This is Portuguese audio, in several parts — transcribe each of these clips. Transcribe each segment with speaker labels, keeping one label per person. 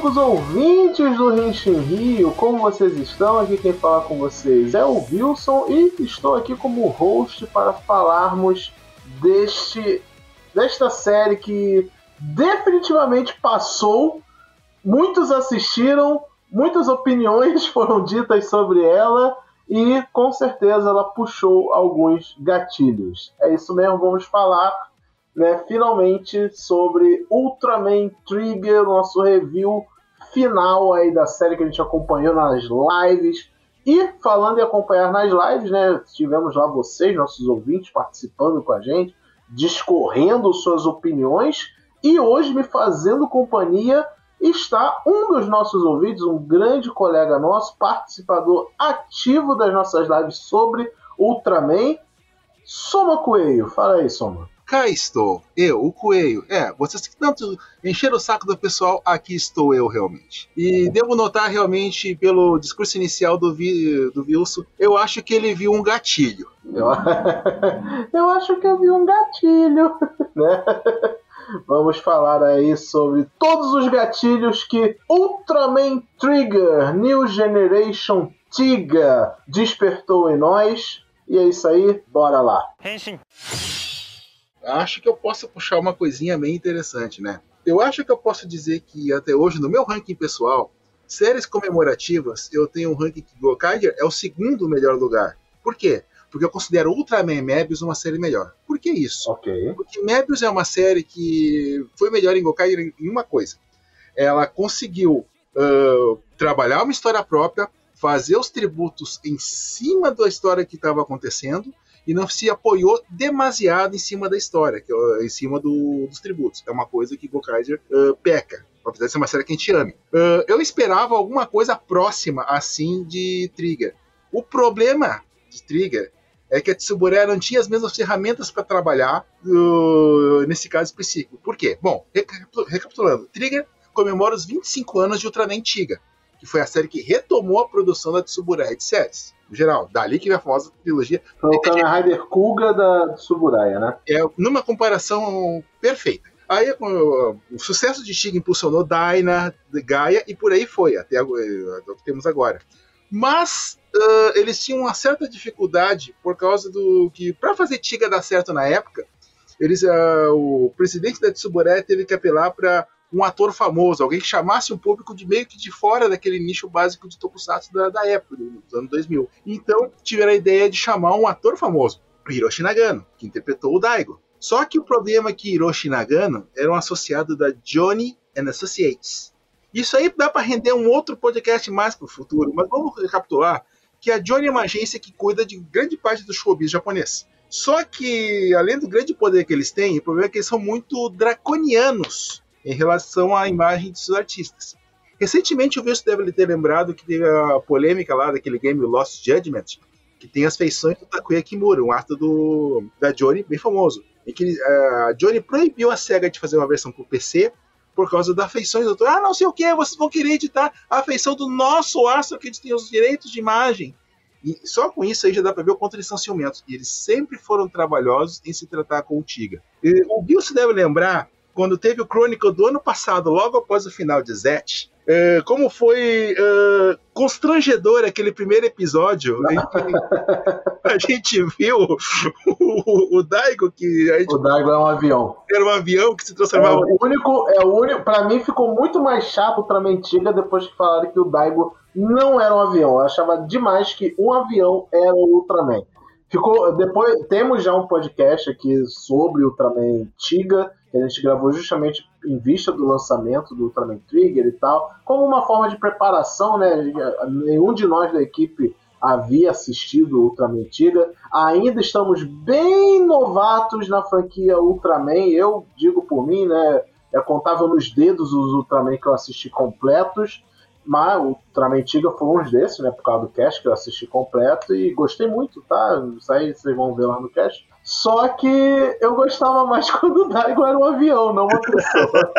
Speaker 1: amigos ouvintes do Renshin Rio, como vocês estão? Aqui quem fala com vocês é o Wilson e estou aqui como host para falarmos deste desta série que definitivamente passou. Muitos assistiram, muitas opiniões foram ditas sobre ela e com certeza ela puxou alguns gatilhos. É isso mesmo, vamos falar né, finalmente sobre Ultraman Trigger, nosso review final aí da série que a gente acompanhou nas lives. E falando em acompanhar nas lives, né, tivemos lá vocês, nossos ouvintes, participando com a gente, discorrendo suas opiniões. E hoje, me fazendo companhia, está um dos nossos ouvintes, um grande colega nosso, participador ativo das nossas lives sobre Ultraman, Soma Coelho. Fala aí, Soma.
Speaker 2: Cá estou, eu, o coelho. É, vocês que tanto encheram o saco do pessoal, aqui estou eu realmente. E devo notar realmente, pelo discurso inicial do, Vi, do Wilson, eu acho que ele viu um gatilho.
Speaker 1: Eu, eu acho que eu vi um gatilho, né? Vamos falar aí sobre todos os gatilhos que Ultraman Trigger New Generation Tiga despertou em nós. E é isso aí, bora lá. Henshin
Speaker 2: acho que eu posso puxar uma coisinha bem interessante, né? Eu acho que eu posso dizer que até hoje, no meu ranking pessoal, séries comemorativas, eu tenho um ranking que Gokaiger é o segundo melhor lugar. Por quê? Porque eu considero Ultraman Mebius uma série melhor. Por que isso?
Speaker 1: Okay.
Speaker 2: Porque Mebius é uma série que foi melhor em Gokaiger em uma coisa. Ela conseguiu uh, trabalhar uma história própria, fazer os tributos em cima da história que estava acontecendo e não se apoiou demasiado em cima da história, que em cima do, dos tributos. É uma coisa que Gokaiser uh, peca. Apesar de ser uma série que a gente ame. Uh, eu esperava alguma coisa próxima, assim, de Trigger. O problema de Trigger é que a Tsuburaya não tinha as mesmas ferramentas para trabalhar uh, nesse caso específico. Por quê? Bom, recapitulando, Trigger comemora os 25 anos de Ultraman Tiga, que foi a série que retomou a produção da Tsuburaya de séries geral. Dali que vem a famosa trilogia.
Speaker 1: Foi o Kamen Rider Kuga da Suburaya, né?
Speaker 2: É numa comparação perfeita. Aí o, o sucesso de Shiga impulsionou Dyna, Gaia e por aí foi, até o, o que temos agora. Mas uh, eles tinham uma certa dificuldade por causa do que, para fazer Tiga dar certo na época, eles, uh, o presidente da Tsuburaya teve que apelar para um ator famoso, alguém que chamasse o público de meio que de fora daquele nicho básico de tokusatsu da, da época, dos anos 2000. Então tiveram a ideia de chamar um ator famoso, Hiroshi Nagano, que interpretou o Daigo. Só que o problema é que Hiroshi Nagano era um associado da Johnny and Associates. Isso aí dá para render um outro podcast mais para o futuro, mas vamos recapitular que a Johnny é uma agência que cuida de grande parte do showbiz japonês. Só que, além do grande poder que eles têm, o problema é que eles são muito draconianos em relação à imagem seus artistas. Recentemente o Wilson deve ter lembrado que teve a polêmica lá daquele game Lost Judgment, que tem as feições do Takuya Kimura, um ato do, da Johnny bem famoso, em que a Johnny proibiu a SEGA de fazer uma versão para o PC por causa das feições do Ah, não sei o que, vocês vão querer editar a feição do nosso astro que eles têm os direitos de imagem. E só com isso aí já dá para ver o quanto eles são ciumentos. E eles sempre foram trabalhosos em se tratar com o Tiga. E o Bill se deve lembrar quando teve o Chronicle do ano passado, logo após o final de Zet, é, como foi é, constrangedor aquele primeiro episódio em que a gente viu o, o, o Daigo que gente,
Speaker 1: o Daigo é um avião.
Speaker 2: Era um avião que se transformava
Speaker 1: é o único é o único para mim ficou muito mais chato para Mentiga depois que falaram que o Daigo não era um avião. Eu achava demais que um avião era o Ultraman. Ficou depois temos já um podcast aqui sobre o Ultraman Tiga que a gente gravou justamente em vista do lançamento do Ultraman Trigger e tal, como uma forma de preparação, né? Nenhum de nós da equipe havia assistido Ultraman Trigger. Ainda estamos bem novatos na franquia Ultraman. Eu digo por mim, né? Eu contava nos dedos os Ultraman que eu assisti completos. Mas Ultraman Tiga foi um desses, né? Por causa do cast que eu assisti completo e gostei muito, tá? Isso aí vocês vão ver lá no cast. Só que eu gostava mais quando o Daigo era um avião, não uma pessoa.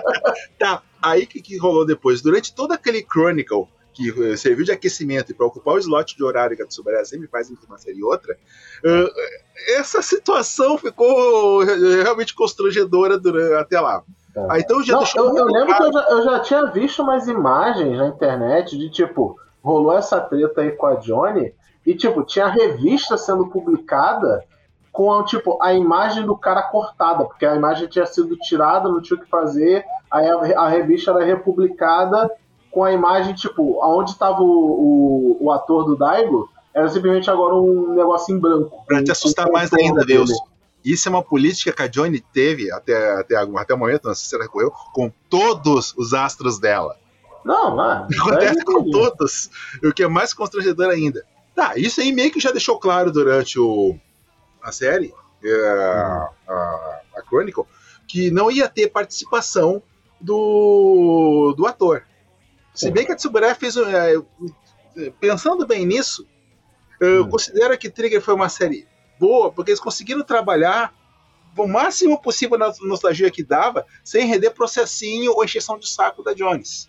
Speaker 2: tá, aí que, que rolou depois? Durante todo aquele Chronicle que eh, serviu de aquecimento e para ocupar o slot de horário que a Tsubara sempre faz entre uma série e outra, uh, essa situação ficou realmente constrangedora durante, até lá.
Speaker 1: Aí, então já Não, eu, eu lembro que eu já, eu já tinha visto umas imagens na internet de tipo, rolou essa treta aí com a Johnny e tipo, tinha revista sendo publicada com tipo a imagem do cara cortada, porque a imagem tinha sido tirada, não tinha o que fazer, aí a, a revista era republicada com a imagem, tipo, aonde estava o, o, o, ator do Daigo, era simplesmente agora um negócio em branco.
Speaker 2: Pra te assustar mais ainda, Deus. Isso é uma política que a Johnny teve até, até, até o momento, não sei se ela recorreu, com todos os astros dela.
Speaker 1: Não, mano.
Speaker 2: Acontece com todos. O que é mais constrangedor ainda. Tá, isso aí meio que já deixou claro durante o, a série, é, a, a, a Chronicle, que não ia ter participação do, do ator. Se bem que a Tsuburaya fez. É, pensando bem nisso, eu hum. considero que Trigger foi uma série boa, porque eles conseguiram trabalhar o máximo possível na nostalgia que dava, sem render processinho ou encheção de saco da Jones.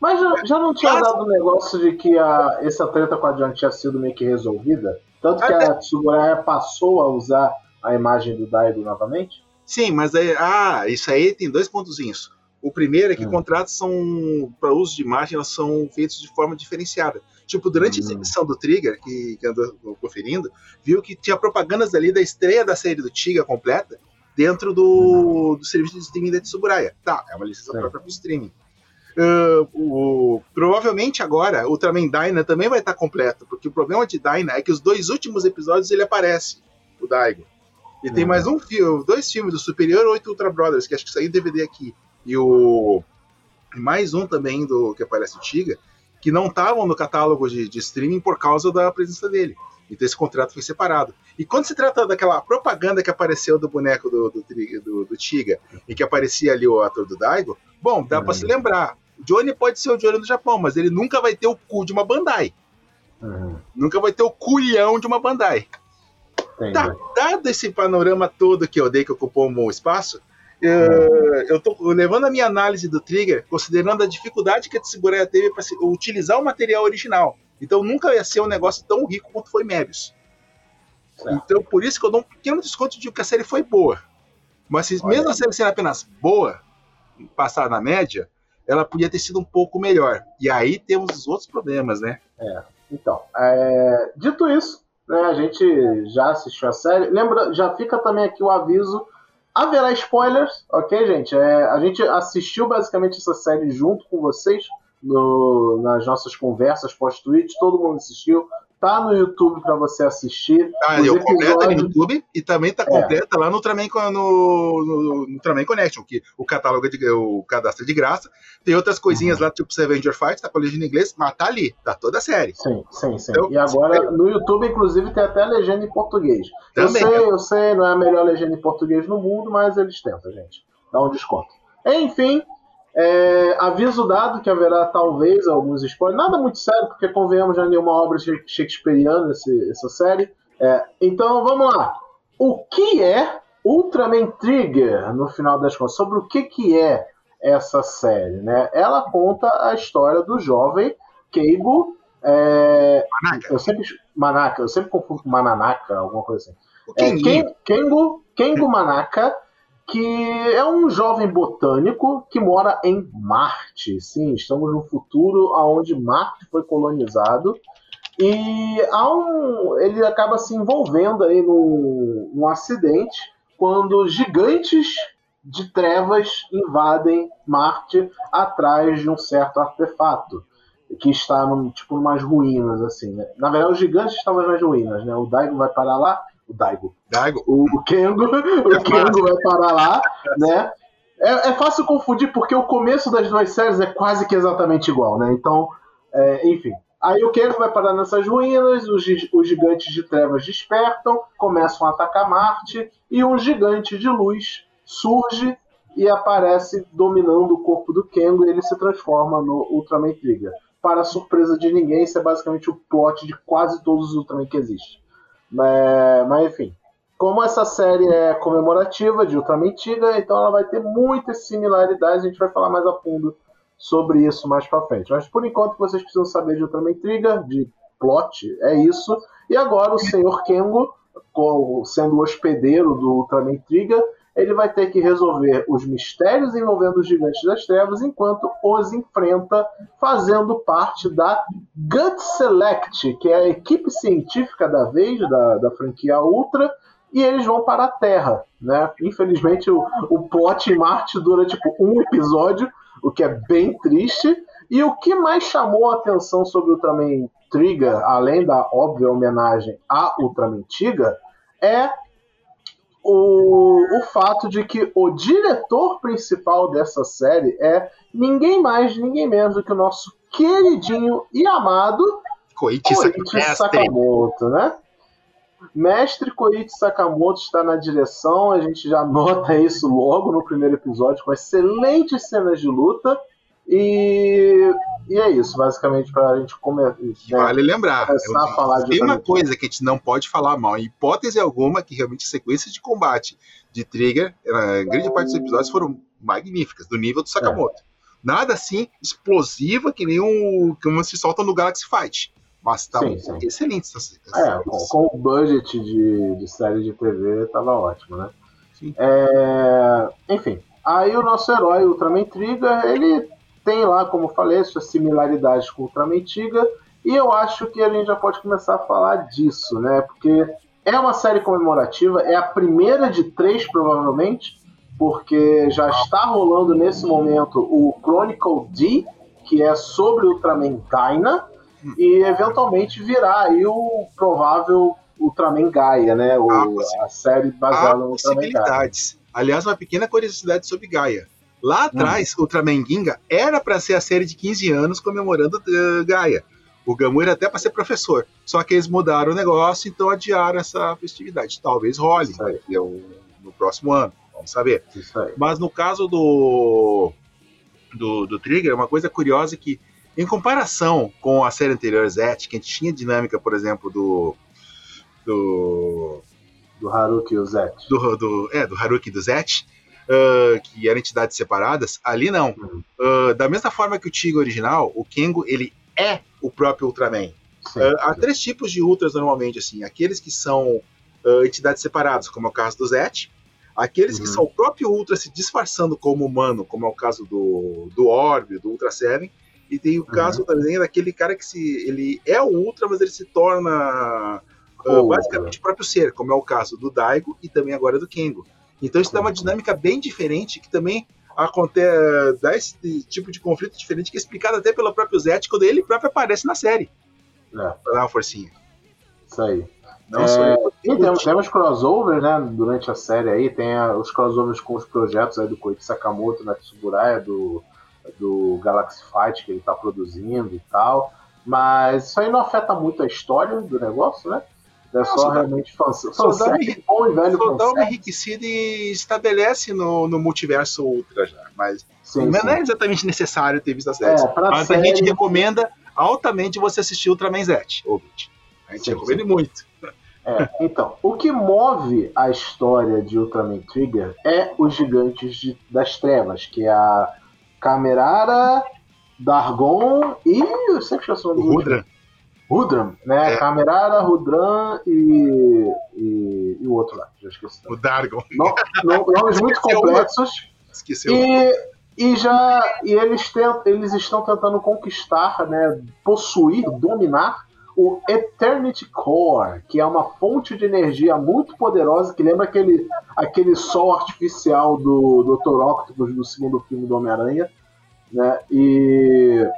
Speaker 1: Mas já, já não tinha Mas... dado o negócio de que a, essa treta com a Jones tinha sido meio que resolvida? Tanto que Até... a Tsuburaya passou a usar a imagem do Daigo novamente?
Speaker 2: Sim, mas aí, ah, isso aí tem dois pontozinhos. O primeiro é que hum. contratos são para uso de imagem, elas são feitos de forma diferenciada. Tipo, durante hum. a exibição do Trigger, que, que andou conferindo, viu que tinha propagandas ali da estreia da série do Tiga completa dentro do, hum. do serviço de streaming da Tsuburaya. Tá, é uma licença Sim. própria para o streaming. Uh, o, provavelmente agora Ultraman Dyna também vai estar completo, porque o problema de Dyna é que os dois últimos episódios ele aparece, o Daigo. E uhum. tem mais um filme, dois filmes do Superior 8 Ultra Brothers, que acho que saiu DVD aqui, e o mais um também do que aparece o Tiga, que não estavam no catálogo de, de streaming por causa da presença dele. Então esse contrato foi separado. E quando se trata daquela propaganda que apareceu do boneco do, do, do, do Tiga e que aparecia ali o ator do Daigo, bom, dá uhum. para se lembrar. Johnny pode ser o Johnny do Japão, mas ele nunca vai ter o cu de uma Bandai. Uhum. Nunca vai ter o culhão de uma Bandai. Tá, dado esse panorama todo que eu dei que ocupou um bom espaço, uhum. eu estou levando a minha análise do Trigger, considerando a dificuldade que a Tsuburaya teve para utilizar o material original. Então nunca ia ser um negócio tão rico quanto foi Mebius. Então por isso que eu dou um pequeno desconto de que a série foi boa. Mas se, mesmo a série ser apenas boa, passar na média, ela podia ter sido um pouco melhor. E aí temos os outros problemas, né?
Speaker 1: É. Então, é... dito isso, né, a gente já assistiu a série. Lembra, já fica também aqui o aviso. Haverá spoilers, ok, gente? É, a gente assistiu basicamente essa série junto com vocês no, nas nossas conversas pós-tweet. Todo mundo assistiu tá no YouTube para você assistir.
Speaker 2: Ah, eu episódios... no YouTube e também tá é. completa é. lá no Ultraman, no, no, no Ultraman Connection, que o catálogo é de, o cadastro é de graça. Tem outras coisinhas uhum. lá, tipo Avenger Fight, tá com a legenda em inglês, mas tá ali, tá toda a série.
Speaker 1: Sim, sim, sim. Então, e agora no YouTube, inclusive, tem até a legenda em português. Também. Eu sei, eu sei, não é a melhor legenda em português no mundo, mas eles tentam, gente. Dá um desconto. Enfim, é, aviso dado que haverá talvez alguns spoilers, nada muito sério, porque convenhamos já nenhuma obra shakespeariana esse, essa série. É, então vamos lá. O que é Ultraman Trigger, no final das contas? Sobre o que, que é essa série? Né? Ela conta a história do jovem Keigo. É,
Speaker 2: Manaka.
Speaker 1: Eu sempre, Manaka, eu sempre confundo com Mananaka, alguma coisa assim. É, Kengo, Kengo Manaka que é um jovem botânico que mora em Marte. Sim, estamos no futuro onde Marte foi colonizado. E um, ele acaba se envolvendo aí num, num acidente quando gigantes de trevas invadem Marte atrás de um certo artefato que está num, tipo umas ruínas assim. Né? Na verdade, os gigantes estavam nas ruínas, né? O Daigo vai parar lá o Daigo.
Speaker 2: Daigo.
Speaker 1: O, o Kengo, o é Kengo vai parar lá, né? É, é, fácil confundir porque o começo das duas séries é quase que exatamente igual, né? Então, é, enfim. Aí o Kengo vai parar nessas ruínas, os, os gigantes de trevas despertam, começam a atacar Marte, e um gigante de luz surge e aparece dominando o corpo do Kengo e ele se transforma no Ultraman Trigger. Para surpresa de ninguém, isso é basicamente o plot de quase todos os Ultraman que existem. É, mas enfim, como essa série é comemorativa de Ultraman Tiga, então ela vai ter muitas similaridades. A gente vai falar mais a fundo sobre isso mais para frente. Mas por enquanto vocês precisam saber de Ultraman Trigger, de plot, é isso. E agora o Senhor Kengo, sendo o hospedeiro do Ultraman Trigger, ele vai ter que resolver os mistérios envolvendo os gigantes das trevas enquanto os enfrenta, fazendo parte da Gut Select, que é a equipe científica da vez da, da franquia Ultra, e eles vão para a Terra. Né? Infelizmente, o, o plot em Marte dura tipo um episódio, o que é bem triste. E o que mais chamou a atenção sobre Ultraman Trigger, além da óbvia homenagem a Ultraman Tiga, é o, o fato de que o diretor principal dessa série é ninguém mais, ninguém menos do que o nosso queridinho e amado
Speaker 2: Koichi,
Speaker 1: Koichi Sakamoto, né? Mestre Koichi Sakamoto está na direção, a gente já nota isso logo no primeiro episódio, com excelentes cenas de luta. E, e é isso, basicamente, para a gente começar. Né,
Speaker 2: vale lembrar,
Speaker 1: começar a falar
Speaker 2: tem uma coisa que a gente não pode falar mal, em hipótese alguma, que realmente sequências de combate de Trigger, na grande parte dos episódios, foram magníficas, do nível do Sakamoto. É. Nada assim explosiva que nem o que se solta no Galaxy Fight. Mas tá sim, sim. excelente essa,
Speaker 1: essa é, com, com, o budget de, de série de TV tava ótimo, né? É, enfim, aí o nosso herói, Ultraman Trigger, ele tem lá, como falei, suas similaridades com Ultraman Tiga, e eu acho que a gente já pode começar a falar disso, né? Porque é uma série comemorativa, é a primeira de três, provavelmente, porque já está rolando nesse momento o Chronicle D, que é sobre Ultraman Dyna, e eventualmente virá aí o provável Ultraman Gaia, né? O, ah, a série baseada no Ultraman Gaia.
Speaker 2: Aliás, uma pequena curiosidade sobre Gaia. Lá atrás, hum. Ultraman Ginga era para ser a série de 15 anos comemorando uh, Gaia. O Gamu era até para ser professor. Só que eles mudaram o negócio, então adiaram essa festividade. Talvez role no próximo ano. Vamos saber. Mas no caso do, do, do Trigger, uma coisa curiosa é que, em comparação com a série anterior, Zet, que a gente tinha dinâmica, por exemplo, do. do.
Speaker 1: do Haruki e o Zet.
Speaker 2: Do, do, é, do Haruki e do Zet uh, que eram entidades separadas, ali não. Uh, da mesma forma que o Tigo original, o Kengo, ele é o próprio Ultraman. Sim, uh, há três tipos de Ultras normalmente, assim. Aqueles que são entidades separadas, como é o caso do Zet. Aqueles uhum. que são o próprio Ultra se disfarçando como humano, como é o caso do, do Orb, do Ultra Seven. E tem o uhum. caso também daquele cara que se, ele é o Ultra, mas ele se torna uh, basicamente o próprio ser, como é o caso do Daigo e também agora do Kengo. Então isso dá uma dinâmica bem diferente que também acontece, dá esse tipo de conflito diferente que é explicado até pelo próprio Zet quando ele próprio aparece na série. É. Pra dar uma forcinha.
Speaker 1: Isso aí. Não é, e temos, temos crossovers, né, durante a série aí, tem a, os crossovers com os projetos aí do Koichi Sakamoto na Tsuburaya, do, do Galaxy Fight que ele tá produzindo e tal, mas isso aí não afeta muito a história do negócio, né? É só, realmente fã, só
Speaker 2: só dá uma enriquecida e estabelece no, no multiverso Ultra já. Mas sim, não sim. é exatamente necessário ter visto a série. É, mas série... a gente recomenda altamente você assistir Ultraman Z, ouvinte. A gente sim, recomenda muito.
Speaker 1: É, então, o que move a história de Ultraman Trigger é os gigantes de, das trevas, que é a Camerara, Dargon e. Eu sempre esqueço o nome
Speaker 2: Rudra.
Speaker 1: Rudram, né? É. Camerara, Rudram e, e, e, o outro lá, já esqueci.
Speaker 2: O Dargon.
Speaker 1: No, nomes muito complexos.
Speaker 2: Esqueceu.
Speaker 1: E, e já e eles, tent, eles estão tentando conquistar, né, possuir, dominar o Eternity Core, que é uma fonte de energia muito poderosa que lembra aquele, aquele sol artificial do Dr. Octopus do segundo filme do Homem-Aranha, né? E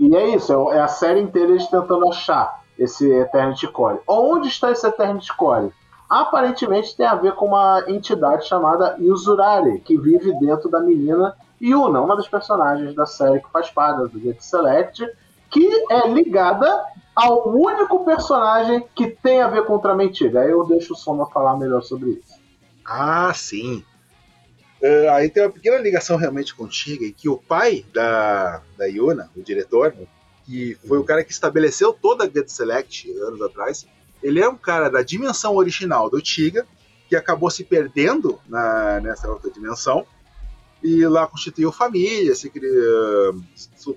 Speaker 1: e é isso, é, a série inteira eles tentando achar esse Eternity Core. Onde está esse Eternity Core? Aparentemente tem a ver com uma entidade chamada Yuzurari, que vive dentro da menina Yuna, uma das personagens da série que faz parte do Get Select, que é ligada ao único personagem que tem a ver com Ultramentiga. Aí eu deixo o Soma falar melhor sobre isso.
Speaker 2: Ah, sim. Uh, aí tem uma pequena ligação realmente contigo, em que o pai da, da Yuna, o diretor, que foi o cara que estabeleceu toda a Get Select anos atrás, ele é um cara da dimensão original do Tiga, que acabou se perdendo na, nessa outra dimensão, e lá constituiu família, se, criou,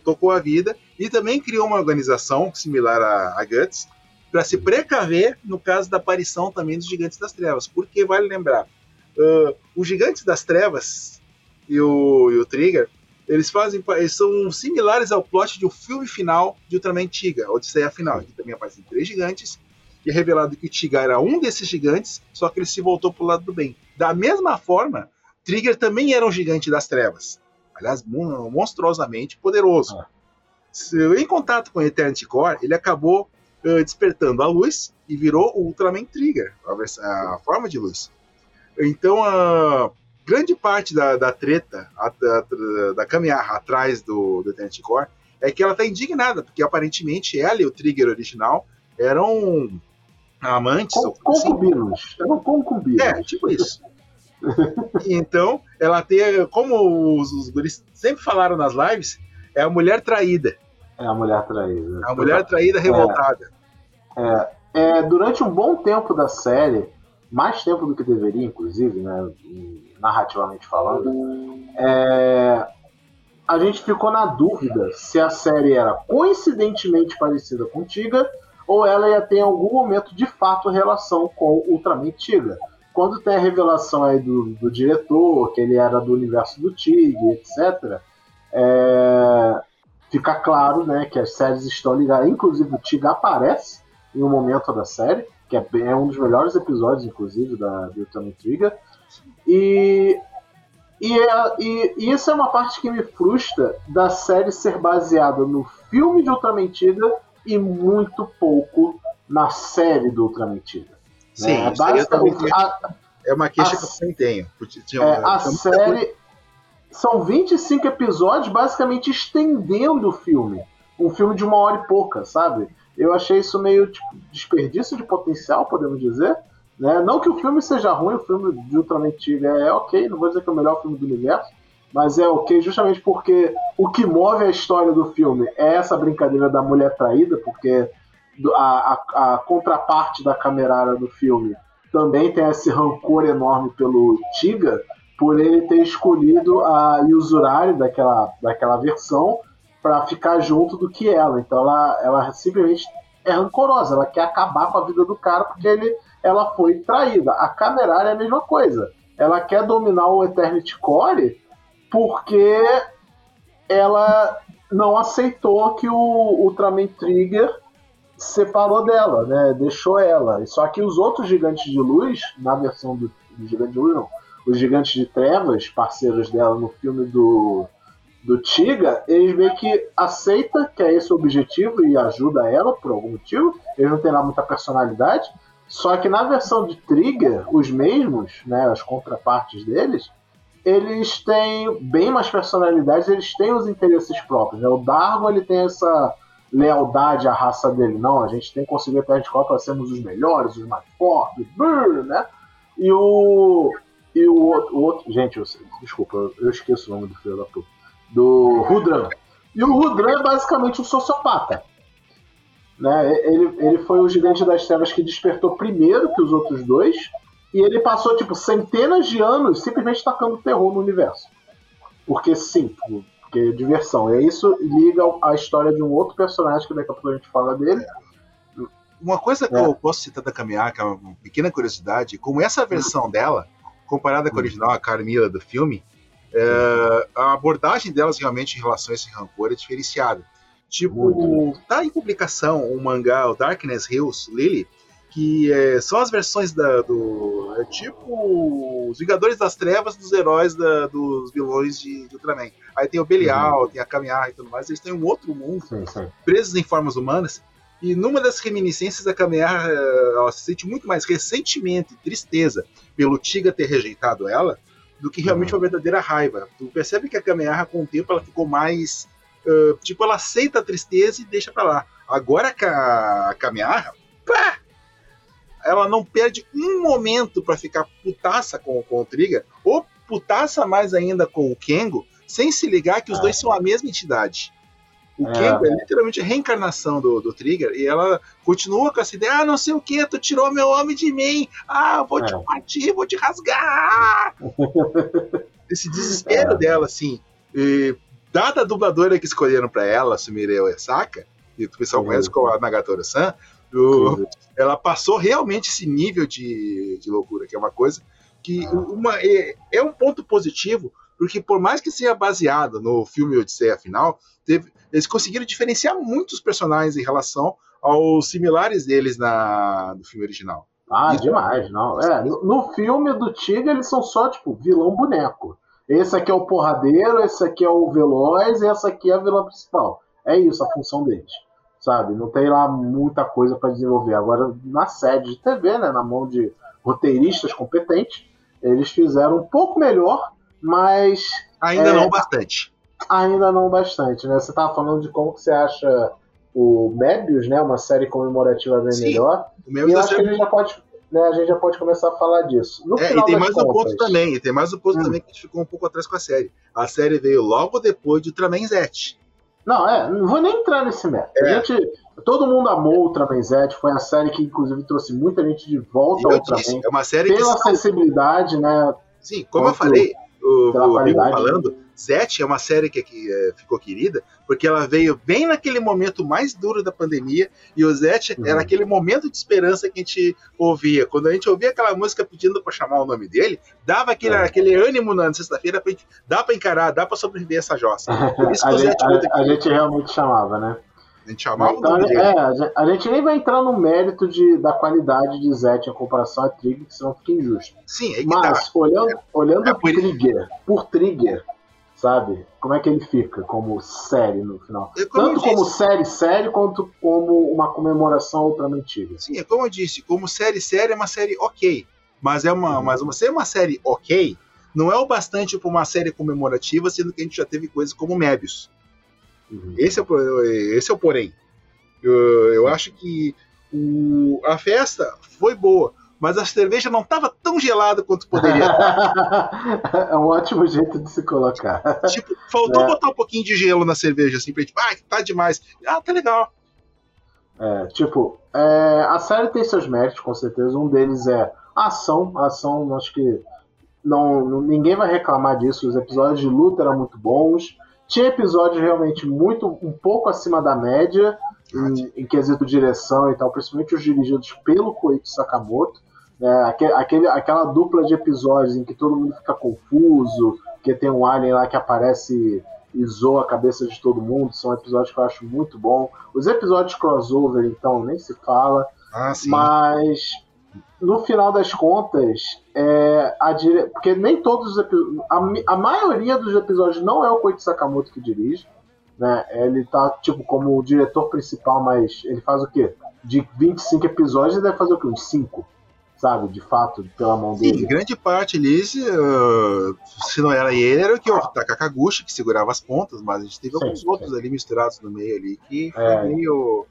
Speaker 2: tocou a vida, e também criou uma organização similar à Guts, para se precaver no caso da aparição também dos Gigantes das Trevas, porque vale lembrar, uh, os Gigantes das Trevas e o, e o Trigger, eles fazem, eles são similares ao plot de um filme final de Ultraman Tiga, Odisseia Final, que também aparecem três gigantes, e é revelado que o Tiga era um desses gigantes, só que ele se voltou pro lado do bem. Da mesma forma, Trigger também era um gigante das trevas. Aliás, monstruosamente poderoso. Ah. Em contato com o Eternity Core, ele acabou uh, despertando a luz e virou o Ultraman Trigger, a, a forma de luz. Então, a grande parte da, da treta, a, da, da caminhar atrás do, do Eternity Core, é que ela está indignada, porque aparentemente ela e o Trigger original eram amantes.
Speaker 1: Com, concubinos. Eram concubinos.
Speaker 2: É, tipo isso. então, ela tem, como os, os guris sempre falaram nas lives, é a mulher traída.
Speaker 1: É a mulher traída.
Speaker 2: É a mulher traída revoltada.
Speaker 1: É, é, durante um bom tempo da série, mais tempo do que deveria, inclusive, né, narrativamente falando, é, a gente ficou na dúvida se a série era coincidentemente parecida com Tiga ou ela ia ter em algum momento de fato relação com Ultraman Tiga. Quando tem a revelação aí do, do diretor, que ele era do universo do Tig, etc., é, fica claro né, que as séries estão ligadas. Inclusive, o Tiga aparece em um momento da série, que é, é um dos melhores episódios, inclusive, da do Ultraman Trigger. E, e, é, e, e, isso é uma parte que me frustra da série ser baseada no filme de Ultraman Tiga e muito pouco na série do Ultraman Tiga.
Speaker 2: Sim, é, basicamente, a, é uma queixa a, que eu também tenho.
Speaker 1: É, a série são 25 episódios basicamente estendendo o filme. Um filme de uma hora e pouca, sabe? Eu achei isso meio tipo, desperdício de potencial, podemos dizer. Né? Não que o filme seja ruim, o filme de Ultraman Tiga é ok, não vou dizer que é o melhor filme do universo, mas é ok justamente porque o que move a história do filme é essa brincadeira da mulher traída, porque a, a, a contraparte da camerara do filme também tem esse rancor enorme pelo Tiga, por ele ter escolhido a Yuzurari daquela, daquela versão para ficar junto do que ela. Então ela, ela simplesmente é rancorosa, ela quer acabar com a vida do cara porque ele, ela foi traída. A Camerara é a mesma coisa. Ela quer dominar o Eternity Core porque ela não aceitou que o Ultraman Trigger separou dela, né? Deixou ela. Só que os outros gigantes de luz, na versão do, do Gigante de Luz, não. Os gigantes de trevas, parceiros dela no filme do, do Tiga, eles meio que aceitam que é esse o objetivo e ajuda ela por algum motivo. Eles não têm lá muita personalidade. Só que na versão de Trigger, os mesmos, né, as contrapartes deles, eles têm bem mais personalidades, eles têm os interesses próprios. Né? O Dargo ele tem essa lealdade à raça dele. Não, a gente tem que conseguir a de para sermos os melhores, os mais fortes, brrr, né? E o. E o outro. O outro gente, eu, desculpa, eu, eu esqueço o nome do filho da puta. Do Rudran. E o Rudran é basicamente um sociopata. Né? Ele, ele foi o gigante das trevas que despertou primeiro que os outros dois. E ele passou, tipo, centenas de anos simplesmente tacando terror no universo. Porque sim, porque é diversão. E isso liga a história de um outro personagem que daqui a pouco a gente fala dele.
Speaker 2: Uma coisa que é. eu posso citar da Caminhar, que é uma pequena curiosidade, como essa versão dela, comparada com a original, a Carmila do filme, é, a abordagem delas realmente em relação a esse rancor é diferenciada. Tipo, tá em publicação o mangá o Darkness Hills Lily, que é, são as versões da, do. É tipo os Vingadores das Trevas dos heróis da, dos vilões de, de, Ultraman. Aí tem o Belial, uhum. tem a Caminhar e tudo mais. Eles têm um outro mundo, sim, sim. presos em formas humanas. E numa das reminiscências da Caminhar, é, ela se sente muito mais ressentimento e tristeza pelo Tiga ter rejeitado ela do que realmente uhum. uma verdadeira raiva. Tu percebe que a Caminhar, com o tempo, ela ficou mais. Uh, tipo, ela aceita a tristeza e deixa pra lá. Agora que a Caminhar, pá! ela não perde um momento para ficar putaça com, com o Trigger, ou putaça mais ainda com o Kengo, sem se ligar que os dois são a mesma entidade. O é. Kengo é literalmente a reencarnação do, do Trigger, e ela continua com essa ideia: ah, não sei o que, tu tirou meu homem de mim, ah, vou é. te partir, vou te rasgar. Esse desespero é. dela, assim, e, dada a dubladora que escolheram para ela, Sumire Oesaka, e o pessoal conhece como a Nagatoro-san, ela passou realmente esse nível de, de loucura, que é uma coisa que uma, é, é um ponto positivo, porque por mais que seja baseado no filme Odisseia Final, teve, eles conseguiram diferenciar muitos personagens em relação aos similares deles na, no filme original.
Speaker 1: Ah, Isso. demais, não. É, no, filme do Tigre eles são só, tipo, vilão boneco. Esse aqui é o porradeiro, esse aqui é o veloz e essa aqui é a vilã principal. É isso a função deles, sabe? Não tem lá muita coisa para desenvolver. Agora, na sede de TV, né, na mão de roteiristas competentes, eles fizeram um pouco melhor, mas.
Speaker 2: Ainda é, não bastante.
Speaker 1: Ainda não bastante, né? Você estava falando de como que você acha o Mebius, né? Uma série comemorativa bem Sim, melhor. e eu acho que a gente já pode né, a gente já pode começar a falar disso.
Speaker 2: No é, e tem mais contas, um ponto também, e tem mais um ponto hum. também que a gente ficou um pouco atrás com a série. A série veio logo depois de Ultraman Z.
Speaker 1: Não, é, não vou nem entrar nesse método. É. A gente, todo mundo amou o Ultraman Z, foi a série que inclusive trouxe muita gente de volta ao Ultraman.
Speaker 2: É uma série
Speaker 1: pela que acessibilidade, né?
Speaker 2: Sim, como eu falei, o, o falando, Zete é uma série que, que é, ficou querida porque ela veio bem naquele momento mais duro da pandemia e o Zete uhum. era aquele momento de esperança que a gente ouvia. Quando a gente ouvia aquela música pedindo para chamar o nome dele, dava aquele, uhum. aquele ânimo na sexta-feira, dá para encarar, dá para sobreviver essa jossa.
Speaker 1: a, gente, a, a gente realmente chamava, né?
Speaker 2: A gente chamava
Speaker 1: então, é, a gente nem vai entrar no mérito de, da qualidade de Zet em comparação a Trigger, que senão fica injusto.
Speaker 2: Sim,
Speaker 1: é Mas, tá. olhando, é, olhando é por Trigger, por Trigger, sabe? Como é que ele fica como série no final? É como Tanto como série série quanto como uma comemoração outra mentira.
Speaker 2: Sim, é como eu disse, como série série é uma série ok, mas é uma, uhum. mas uma ser uma série ok não é o bastante para uma série comemorativa, sendo que a gente já teve coisas como Mebius. Uhum. Esse, é, esse é o porém. Eu, eu acho que o, a festa foi boa, mas a cerveja não estava tão gelada quanto poderia
Speaker 1: é um ótimo jeito de se colocar.
Speaker 2: Tipo, faltou é. botar um pouquinho de gelo na cerveja, assim, pra gente, ah, tá demais. Ah, tá legal.
Speaker 1: É, tipo, é, a série tem seus méritos, com certeza. Um deles é a ação. A ação, acho que não, não, ninguém vai reclamar disso. Os episódios de luta eram muito bons. Tinha episódios realmente muito um pouco acima da média em, em quesito direção e tal, principalmente os dirigidos pelo Koichi Sakamoto. É, aquele, aquela dupla de episódios em que todo mundo fica confuso, que tem um alien lá que aparece e zoa a cabeça de todo mundo, são episódios que eu acho muito bom. Os episódios crossover, então, nem se fala.
Speaker 2: Ah,
Speaker 1: mas no final das contas, é, a dire... porque nem todos os episódios. A, a, maioria dos episódios não é o Koichi Sakamoto que dirige. Né? Ele tá, tipo, como o diretor principal, mas ele faz o quê? De 25 episódios, ele deve fazer o quê? Uns 5? sabe, de fato, pela mão dele.
Speaker 2: Sim, grande parte ali, uh, se não era ele, era o que o Takakaguchi, que segurava as pontas, mas a gente teve sim, alguns sim. outros ali misturados no meio ali, que foi é. meio...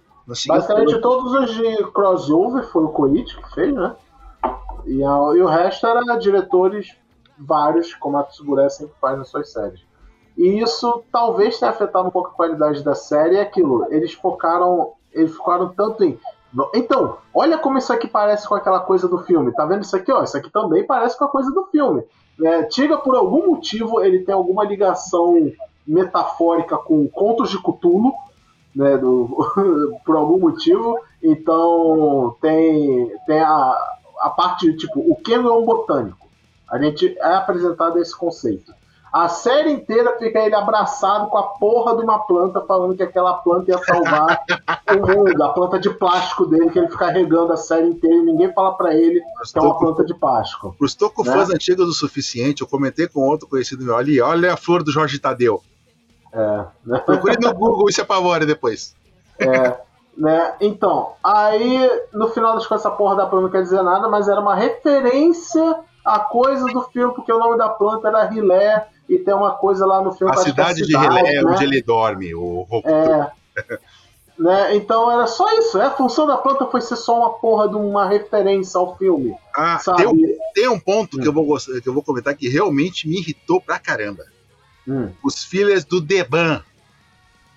Speaker 1: Basicamente todos os de crossover foi o Koichi que fez, né? E, a, e o resto era diretores vários, como a Tsugure sempre faz nas suas séries. E isso talvez tenha afetado um pouco a qualidade da série, é aquilo, eles focaram, eles focaram tanto em então, olha como isso aqui parece com aquela coisa do filme. Tá vendo isso aqui? Ó, isso aqui também parece com a coisa do filme. É, Tiga, por algum motivo, ele tem alguma ligação metafórica com contos de Cthulhu, né, do, por algum motivo. Então, tem, tem a, a parte, tipo, o que é um botânico. A gente é apresentado esse conceito. A série inteira fica ele abraçado com a porra de uma planta, falando que aquela planta ia salvar o mundo. A planta de plástico dele, que ele fica regando a série inteira e ninguém fala para ele que é uma planta de plástico.
Speaker 2: Os toco né? antigos o suficiente, eu comentei com outro conhecido meu ali, olha a flor do Jorge Tadeu.
Speaker 1: É.
Speaker 2: Procure no Google e se apavore depois.
Speaker 1: É. Né? Então, aí no final das contas, essa porra da planta não quer dizer nada, mas era uma referência à coisa do filme, porque o nome da planta era Rilé, e tem uma coisa lá no filme.
Speaker 2: A cidade, a cidade de Relé, é né? onde ele dorme, o
Speaker 1: É. né? Então era só isso. É, a função da planta foi ser só uma porra de uma referência ao filme.
Speaker 2: Ah, sabe? Tem, um, tem um ponto hum. que, eu vou, que eu vou comentar que realmente me irritou pra caramba. Hum. Os filhos do Deban.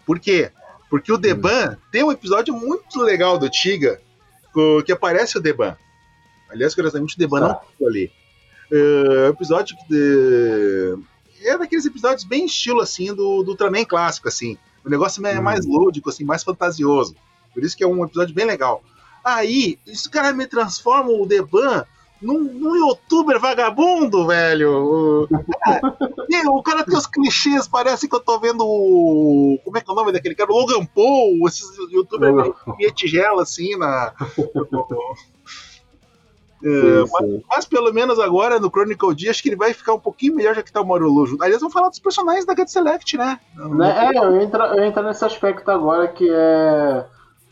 Speaker 2: Por quê? Porque o Deban hum. tem um episódio muito legal do Tiga que aparece o Deban. Aliás, curiosamente, o Deban tá. não ficou ali. Uh, episódio de é daqueles episódios bem estilo, assim, do, do Ultraman clássico, assim. O negócio é mais uhum. lúdico, assim, mais fantasioso. Por isso que é um episódio bem legal. Aí, isso cara me transforma o Deban num, num youtuber vagabundo, velho. O, o cara tem os clichês, parece que eu tô vendo o. Como é que é o nome daquele cara? O Logan Paul, esses youtubers meio tigela assim na. É, mas, mas, pelo menos agora no Chronicle D, acho que ele vai ficar um pouquinho melhor já que tá o Marulu junto. Aliás, vamos falar dos personagens da Get Select, né?
Speaker 1: né? É, eu entro, eu entro nesse aspecto agora que é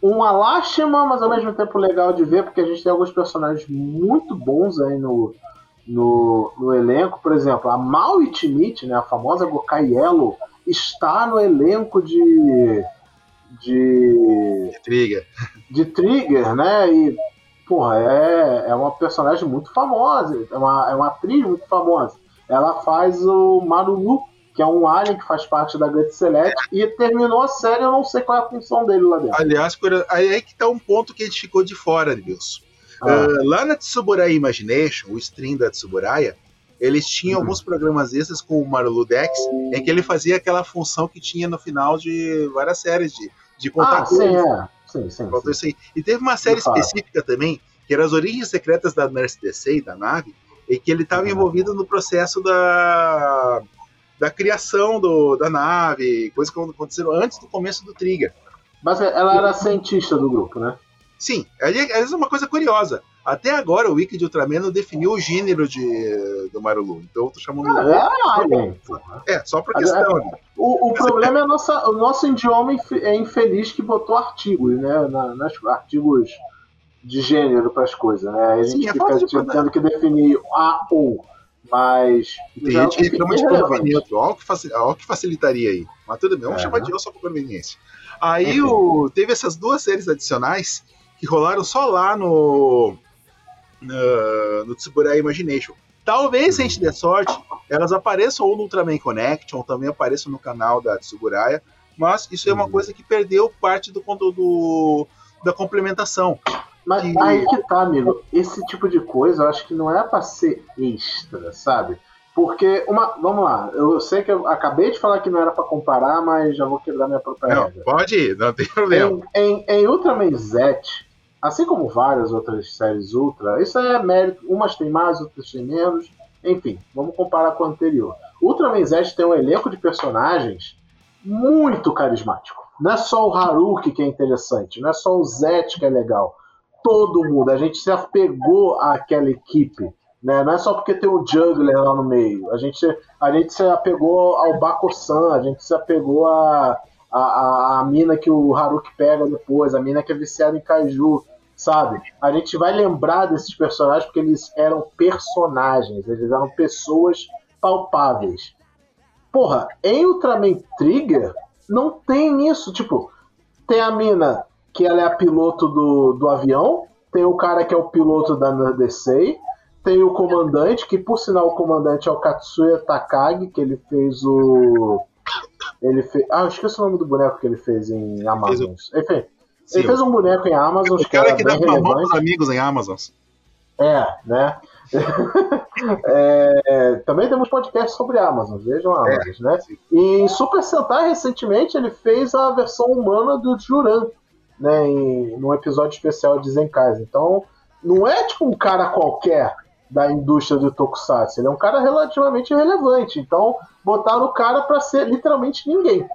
Speaker 1: uma lástima, mas ao mesmo tempo legal de ver, porque a gente tem alguns personagens muito bons aí no, no, no elenco. Por exemplo, a Maui Timit, né, a famosa Gokai Yellow, está no elenco de. de.
Speaker 2: de Trigger.
Speaker 1: De Trigger, né? E porra, é, é uma personagem muito famosa, é uma, é uma atriz muito famosa. Ela faz o Marulu, que é um alien que faz parte da Gut Select, e terminou a série, eu não sei qual é a função dele lá dentro.
Speaker 2: Aliás, aí é que tá um ponto que a gente ficou de fora, Wilson. Ah. Uh, lá na Tsuburaya Imagination, o stream da Tsuburaya, eles tinham uhum. alguns programas extras com o Marulu Dex, em que ele fazia aquela função que tinha no final de várias séries de, de contar
Speaker 1: ah, Sim, é. Sim, sim,
Speaker 2: sim. E teve uma série específica também, que era as origens secretas da Nurse DC, da nave, e que ele estava uhum. envolvido no processo da, da criação do, da nave, coisas que aconteceram antes do começo do Trigger.
Speaker 1: Mas ela era cientista do grupo, né?
Speaker 2: Sim, aliás, é uma coisa curiosa. Até agora o Wiki de Ultraman não definiu o gênero de, do Marulu. Então eu tô chamando.
Speaker 1: Ah, é,
Speaker 2: é, é, só por questão.
Speaker 1: É, o, o problema é, nossa, o nosso idioma é infeliz que botou artigos, né? Na, nas, artigos de gênero para as coisas, né? A gente Sim, é fica tendo que definir a ou. Mas.
Speaker 2: Tem gente que reclama de pronome neutro. Olha o que facilitaria aí. Mas tudo bem, vamos é. chamar de eu só por conveniência. Aí o, teve essas duas séries adicionais que rolaram só lá no no, no Tsuburaya Imagination. Talvez, se a gente der sorte, elas apareçam ou no Ultraman Connection, ou também apareçam no canal da Tsuburaya, mas isso é uma uhum. coisa que perdeu parte do, do da complementação.
Speaker 1: Mas que... aí que tá, amigo. Esse tipo de coisa eu acho que não é pra ser extra, sabe? Porque, uma, vamos lá, eu sei que eu acabei de falar que não era para comparar, mas já vou quebrar minha própria
Speaker 2: não, regra. Pode ir, não tem problema.
Speaker 1: Em, em, em Ultraman Z, Assim como várias outras séries Ultra, isso é mérito. Umas tem mais, outras tem menos. Enfim, vamos comparar com o anterior. Ultraman Z tem um elenco de personagens muito carismático. Não é só o Haruki que é interessante, não é só o Zet que é legal. Todo mundo, a gente se apegou àquela equipe. Né? Não é só porque tem o Juggler lá no meio. A gente, a gente se apegou ao Bako-san, a gente se apegou a, a, a, a, mina que o Haruki pega depois, a mina que é viciada em Kaiju sabe? A gente vai lembrar desses personagens porque eles eram personagens, eles eram pessoas palpáveis. Porra, em Ultraman Trigger não tem isso, tipo, tem a mina que ela é a piloto do, do avião, tem o cara que é o piloto da Nerdesei, tem o comandante, que por sinal o comandante é o Katsuya Takagi, que ele fez o. Ele fez. Ah, eu esqueci o nome do boneco que ele fez em Amazon. Enfim, Sim. Ele fez um boneco em Amazon.
Speaker 2: O cara que, dá pra mão amigos em Amazon.
Speaker 1: É, né? é, também temos podcast sobre Amazon, vejam Amazon, é, né? Sim. E em Super Sentai, recentemente, ele fez a versão humana do Juran, né? Em, num episódio especial de Zenkais. Então, não é tipo um cara qualquer da indústria do Tokusatsu. Ele é um cara relativamente relevante. Então, botaram o cara para ser literalmente ninguém.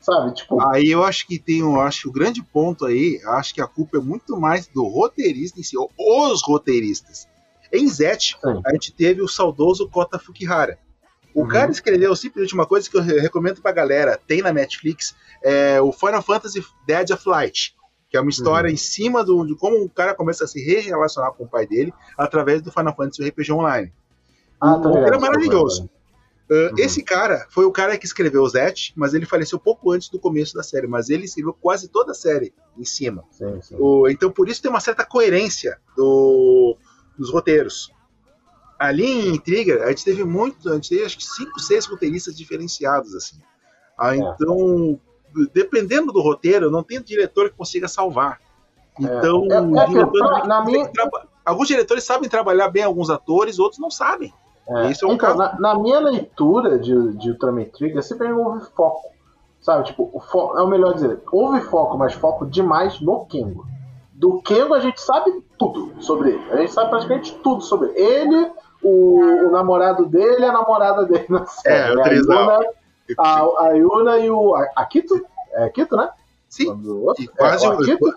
Speaker 1: Sabe, tipo.
Speaker 2: Aí eu acho que tem, eu acho que o grande ponto aí, acho que a culpa é muito mais do roteirista em si, os roteiristas. Em Zet, a gente teve o saudoso Kota Fukihara. O uhum. cara escreveu simplesmente uma coisa que eu recomendo pra galera, tem na Netflix, é o Final Fantasy Dead of Light, que é uma história uhum. em cima do, de como o cara começa a se relacionar com o pai dele através do Final Fantasy RPG Online. Ah, tá o é maravilhoso. Uh, uhum. Esse cara foi o cara que escreveu o Zet, mas ele faleceu pouco antes do começo da série, mas ele escreveu quase toda a série em cima. Sim, sim. Então por isso tem uma certa coerência do, dos roteiros. Ali em Trigger, a gente teve muito, a gente teve acho que cinco, seis roteiristas diferenciados assim. Ah, é. Dependendo do roteiro, não tem diretor que consiga salvar. É. Então, é. Diretor, na minha... alguns diretores sabem trabalhar bem alguns atores, outros não sabem.
Speaker 1: É, Isso é um então, na, na, minha leitura de, de Ultraman Trigger, sempre houve foco. Sabe, tipo, o fo é o melhor dizer, houve foco, mas foco demais no Kengo. Do Kengo a gente sabe tudo sobre ele. A gente sabe praticamente tudo sobre ele. O, o namorado dele, a namorada dele na série.
Speaker 2: É, o
Speaker 1: né?
Speaker 2: trisal.
Speaker 1: A, a Yuna e o a- Akito. É Akito, né?
Speaker 2: Sim,
Speaker 1: outro-
Speaker 2: e quase,
Speaker 1: é,
Speaker 2: um,
Speaker 1: Akito.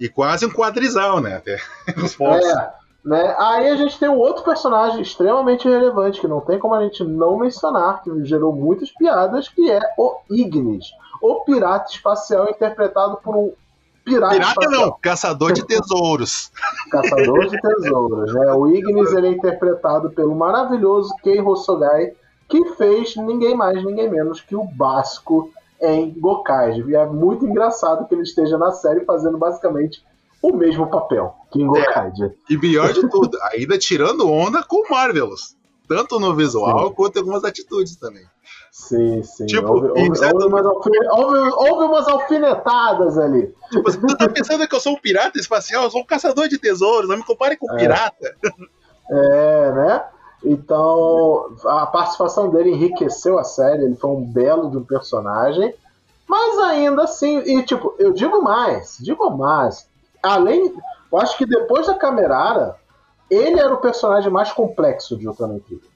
Speaker 2: e quase um quadrizal, né? Até os pontos.
Speaker 1: É, né? Aí a gente tem um outro personagem extremamente relevante que não tem como a gente não mencionar, que gerou muitas piadas, que é o Ignis, o pirata espacial interpretado por um pirata,
Speaker 2: Pirata
Speaker 1: espacial,
Speaker 2: não, caçador de tesouros.
Speaker 1: caçador de tesouros. Né? O Ignis ele é interpretado pelo maravilhoso Kei Hosogai, que fez ninguém mais, ninguém menos que o Basco em Gokaiger. E é muito engraçado que ele esteja na série fazendo basicamente o mesmo papel que em Gokaiger.
Speaker 2: E pior de tudo, ainda tirando onda com o Marvelous. Tanto no visual
Speaker 1: Sim.
Speaker 2: quanto em algumas atitudes também.
Speaker 1: Sim, sim.
Speaker 2: Tipo,
Speaker 1: houve, houve- houve umas alfine- houve- umas alfinetadas ali.
Speaker 2: Tipo, você tá pensando que eu sou um pirata espacial? Eu sou um caçador de tesouros, não me compare com um pirata.
Speaker 1: É, né? Então, a participação dele enriqueceu a série, ele foi um belo de um personagem. Mas ainda assim, e tipo, eu digo mais, digo mais. Além, eu acho que depois da Camerara, ele era o personagem mais complexo de Ultraman Trigger.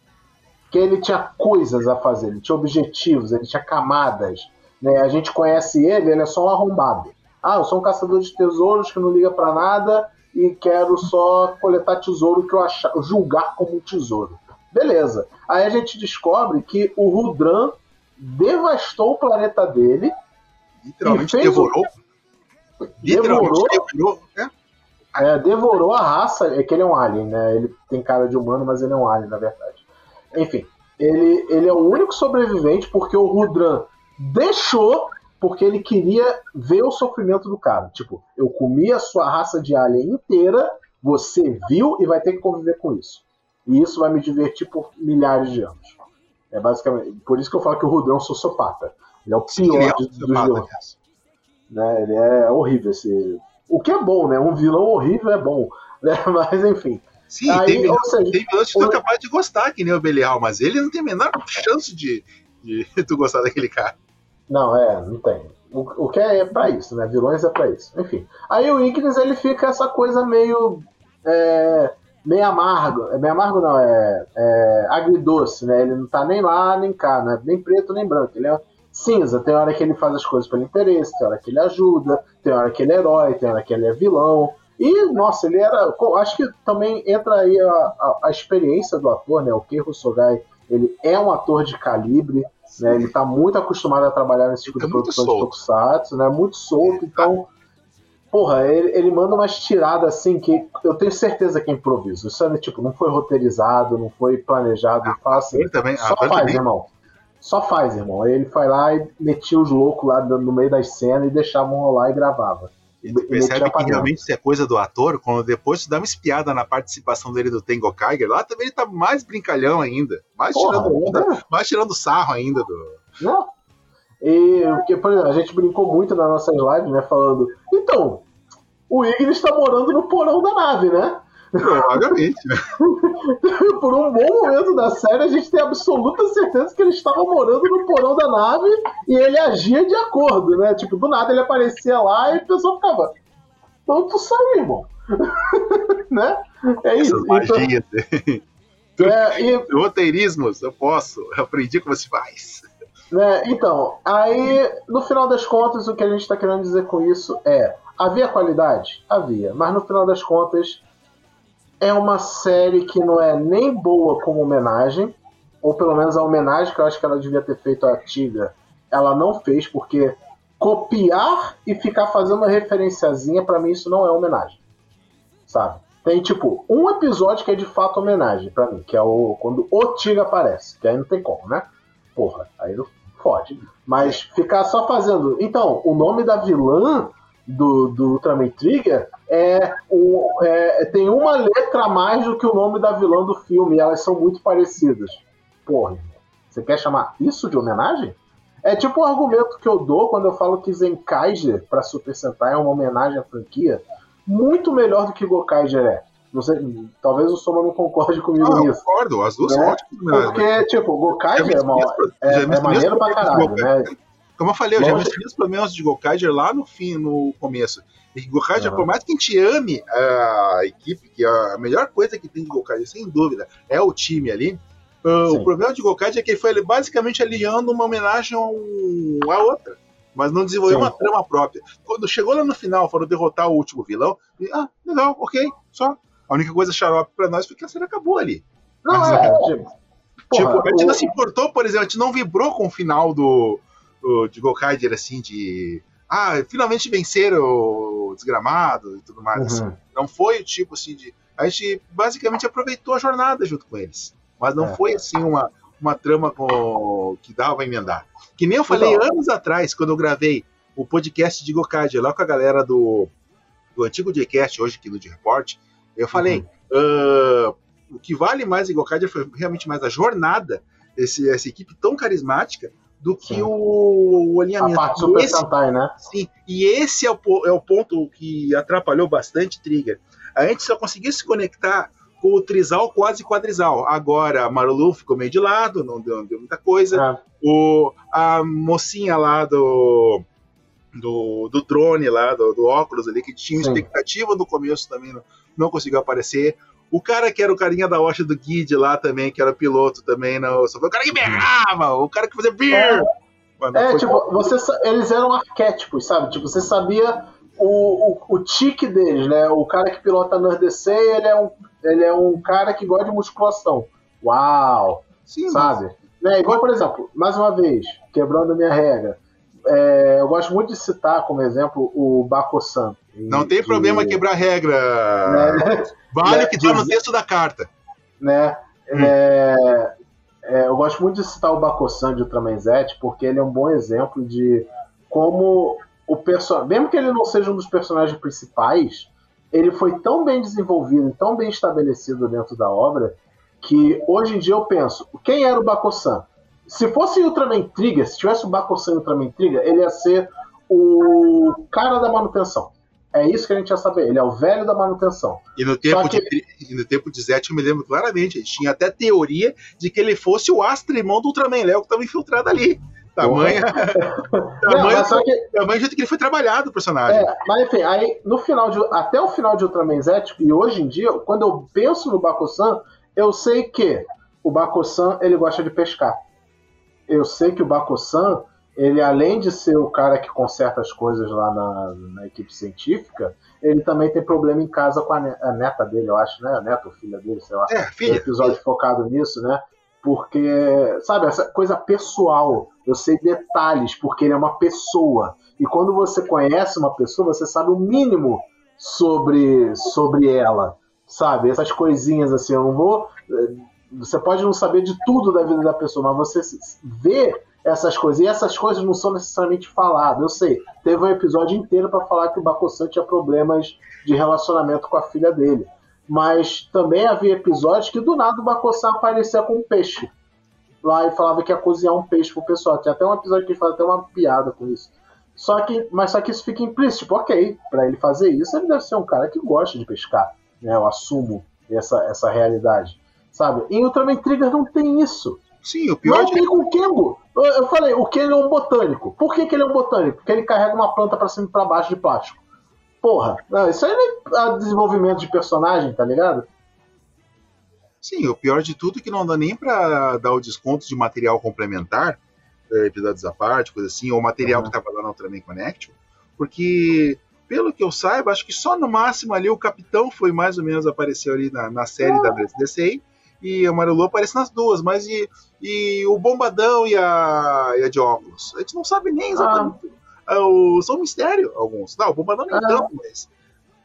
Speaker 1: Que ele tinha coisas a fazer, ele tinha objetivos, ele tinha camadas. Né? A gente conhece ele, ele é só um arrombado. Ah, eu sou um caçador de tesouros que não liga pra nada e quero só coletar tesouro que eu achar, julgar como um tesouro. Beleza. Aí a gente descobre que o Rudran devastou o planeta dele,
Speaker 2: Literalmente devorou. Literalmente devorou. É,
Speaker 1: é, devorou a raça. É que ele é um alien, né? Ele tem cara de humano, mas ele é um alien, na verdade. Enfim, ele, ele é o único sobrevivente porque o Rudran deixou porque ele queria ver o sofrimento do cara. Tipo, eu comi a sua raça de alien inteira, você viu e vai ter que conviver com isso. E isso vai me divertir por milhares de anos. É basicamente. Por isso que eu falo que o Rudran é um sociopata. Ele é o pior
Speaker 2: ele é um
Speaker 1: dos- vilões. Né? Ele é horrível esse. O que é bom, né? Um vilão horrível é bom. Né? Mas enfim.
Speaker 2: Sim,
Speaker 1: Aí,
Speaker 2: tem,
Speaker 1: ou seja,
Speaker 2: tem vilões que tu
Speaker 1: o-
Speaker 2: é capaz de gostar, que nem o Belial, mas ele não tem a menor chance de, de tu gostar daquele cara.
Speaker 1: Não, é, não tem. O, o que é, é pra isso, né? Vilões é pra isso. Enfim. Aí o Ignis ele fica essa coisa meio. É, meio amargo. É meio amargo não, é, é agridoce, né? Ele não tá nem lá, nem cá, né? Nem preto, nem branco. Ele é cinza. Tem hora que ele faz as coisas pelo interesse, tem hora que ele ajuda, tem hora que ele é herói, tem hora que ele é vilão. E, nossa, ele era. Acho que também entra aí a, a, a experiência do ator, né? O Keiko Sogai, ele é um ator de calibre, né? Ele tá muito acostumado a trabalhar nesse tipo
Speaker 2: Fica
Speaker 1: de
Speaker 2: muito
Speaker 1: produção de tokusatsu, né? Muito solto, então. Porra, ele, ele manda umas tiradas assim que eu tenho certeza que é improviso. Isso é, tipo, não foi roteirizado, não foi planejado. Ele fala assim,
Speaker 2: Ele também,
Speaker 1: só
Speaker 2: a Band
Speaker 1: faz,
Speaker 2: também,
Speaker 1: irmão. Só faz, irmão. Ele foi lá e metia os loucos lá no meio das cenas e deixavam rolar e gravava.
Speaker 2: Percebe que realmente isso é coisa do ator, quando depois tu dá uma espiada na participação dele do Tengo Kaiger, lá também ele tá mais brincalhão ainda, mais
Speaker 1: Porra,
Speaker 2: tirando onda,
Speaker 1: né?
Speaker 2: mais tirando sarro ainda do.
Speaker 1: Né? E porque, por exemplo, a gente brincou muito nas nossas lives, né? Falando, então, o Ignis está morando no porão da nave, né?
Speaker 2: Provavelmente, né?
Speaker 1: Por um bom momento da série, a gente tem absoluta certeza que ele estava morando no porão da nave e ele agia de acordo, né? Tipo, do nada ele aparecia lá e a pessoa ficava. Então tu saiu, irmão. né? É isso.
Speaker 2: Essas
Speaker 1: Então,
Speaker 2: magias,
Speaker 1: é, e
Speaker 2: roteirismos, eu posso, eu aprendi como se faz.
Speaker 1: Né? Então, aí, no final das contas, o que a gente está querendo dizer com isso é: havia qualidade? Havia, mas no final das contas, é uma série que não é nem boa como homenagem, ou pelo menos a homenagem que eu acho que ela devia ter feito à Tiga, ela não fez, porque copiar e ficar fazendo uma referenciazinha, pra mim, isso não é homenagem. Sabe? Tem, tipo, um episódio que é de fato homenagem pra mim, que é o quando o Tiga aparece, que aí não tem como, né? Porra, aí não fode. Mas ficar só fazendo. Então, o nome da vilã do, do Ultraman Trigger é, o, é tem uma letra a mais do que o nome da vilã do filme, e elas são muito parecidas. Porra, você quer chamar isso de homenagem? É tipo um argumento que eu dou quando eu falo que Zenkaiger pra Super Sentai é uma homenagem à franquia, muito melhor do que Gokaiger é. Sei, talvez o Soma não concorde comigo
Speaker 2: Ah, eu
Speaker 1: nisso.
Speaker 2: concordo, as duas
Speaker 1: Né?
Speaker 2: são ótimas. né?
Speaker 1: Porque, tipo, Gokaiger é, uma, é, é maneiro pra caralho, né?
Speaker 2: Como eu falei, eu já vi os problemas de Gokaiger lá no fim, no começo. E Gokaiger, uhum. por mais que a gente ame a equipe, que a melhor coisa que tem de Gokaiger, sem dúvida, é o time ali. Uh, o problema de Gokaiger é que ele foi basicamente alinhando uma homenagem a outra mas não desenvolveu Sim. uma trama própria. Quando chegou lá no final, foram derrotar o último vilão, e, ah, legal, ok, só. A única coisa xarope pra nós foi que a série acabou ali.
Speaker 1: Não, mas, é, é, tipo,
Speaker 2: porra, a gente o... não se importou, por exemplo, a gente não vibrou com o final do, do de Gokaider, assim, de. Ah, finalmente venceram o desgramado e tudo mais. Uhum. Assim. Não foi o tipo assim de. A gente basicamente aproveitou a jornada junto com eles. Mas não é. foi assim uma, uma trama com, que dava a emendar. Que nem eu falei Não. anos atrás, quando eu gravei o podcast de Gokaiger lá com a galera do, do antigo Jcast, hoje aqui no de Report, eu falei, uhum. uh, o que vale mais em Gokaiger foi realmente mais a jornada, esse, essa equipe tão carismática, do que o, o, alinhamento.
Speaker 1: A parte Super esse, Sentai, né?
Speaker 2: Sim, e esse é o, é o ponto que atrapalhou bastante Trigger. A gente só conseguiu se conectar com o trisal quase quadrisal. Agora, a Marulu ficou meio de lado, não deu, não deu muita coisa. É. O, a mocinha lá do, do, do drone lá, do, do óculos ali, que tinha Sim. expectativa no começo também, não, não conseguiu aparecer. O cara que era o carinha da Washa do Guide lá também, que era piloto também, não, só foi o cara que berrava, o cara que fazia beer.
Speaker 1: É, é tipo, você, eles eram arquétipos, sabe? Tipo, você sabia o, o, o tique deles, né? O cara que pilota no RDC, ele é um ele é um cara que gosta de musculação. Uau! Sim, sabe? Né? Igual, por exemplo, mais uma vez, quebrando a minha regra, é, eu gosto muito de citar como exemplo o Baco-san.
Speaker 2: Não tem que, problema quebrar regra. Né? Vale né? que tá no texto da carta.
Speaker 1: Né? Hum. É, é, eu gosto muito de citar o Baco-san de Ultraman Z, porque ele é um bom exemplo de como o personagem, mesmo que ele não seja um dos personagens principais, ele foi tão bem desenvolvido, tão bem estabelecido dentro da obra, que hoje em dia eu penso, quem era o Bakosan? Se fosse Ultraman Trigger, se tivesse o Bakosan e Ultraman Trigger, ele ia ser o cara da manutenção. É isso que a gente ia saber. Ele é o velho da manutenção.
Speaker 2: E no tempo, que... de, no tempo de Zet, eu me lembro claramente. A gente tinha até teoria de que ele fosse o astro irmão do Ultraman Léo que estava infiltrado ali. Tamanho. tamanho, só que, tamanho jeito que ele foi trabalhado o personagem.
Speaker 1: É, mas enfim, aí no final de, até o final de Ultraman Z, tipo, e hoje em dia, quando eu penso no Bakusan, eu sei que o Bakusan ele gosta de pescar. Eu sei que o Bakusan, ele além de ser o cara que conserta as coisas lá na, na equipe científica, ele também tem problema em casa com a, neta dele, eu acho, né? A neta ou filha dele, sei lá.
Speaker 2: É, filha.
Speaker 1: Um episódio focado nisso, né? Porque, sabe, essa coisa pessoal, eu sei detalhes, porque ele é uma pessoa. E quando você conhece uma pessoa, você sabe o mínimo sobre, sobre ela, sabe? Essas coisinhas assim, eu não vou. Você pode não saber de tudo da vida da pessoa, mas você vê essas coisas. E essas coisas não são necessariamente faladas. Eu sei, teve um episódio inteiro para falar que o Bakusan tinha problemas de relacionamento com a filha dele mas também havia episódios que do nada o Bacossá aparecia com um peixe lá e falava que ia cozinhar um peixe pro pessoal. Tem até um episódio que ele faz até uma piada com isso. Só que, mas só que isso fica implícito, tipo, ok, para ele fazer isso, ele deve ser um cara que gosta de pescar, né? Eu assumo essa, essa realidade, sabe? Em Ultraman Trigger não tem isso.
Speaker 2: Sim, o pior
Speaker 1: não tem com o Kengo. Eu, falei, o Kengo é um botânico. Por que, que ele é um botânico? Porque ele carrega uma planta para cima e pra baixo de plástico. Porra, não, isso aí não é desenvolvimento de personagem, tá ligado?
Speaker 2: Sim, o pior de tudo é que não dá nem pra dar o desconto de material complementar, é, episódios à parte, coisa assim, ou material uhum. que tava lá no Ultraman Connection, porque, pelo que eu saiba, acho que só no máximo ali o Capitão foi mais ou menos apareceu ali na, na série da BSDC, e a Marilu aparece nas duas, mas e, e o Bombadão e a, e a de óculos? A gente não sabe nem exatamente. Ah uh, são um mistério alguns. Não, o Bombadão nem ah. mas.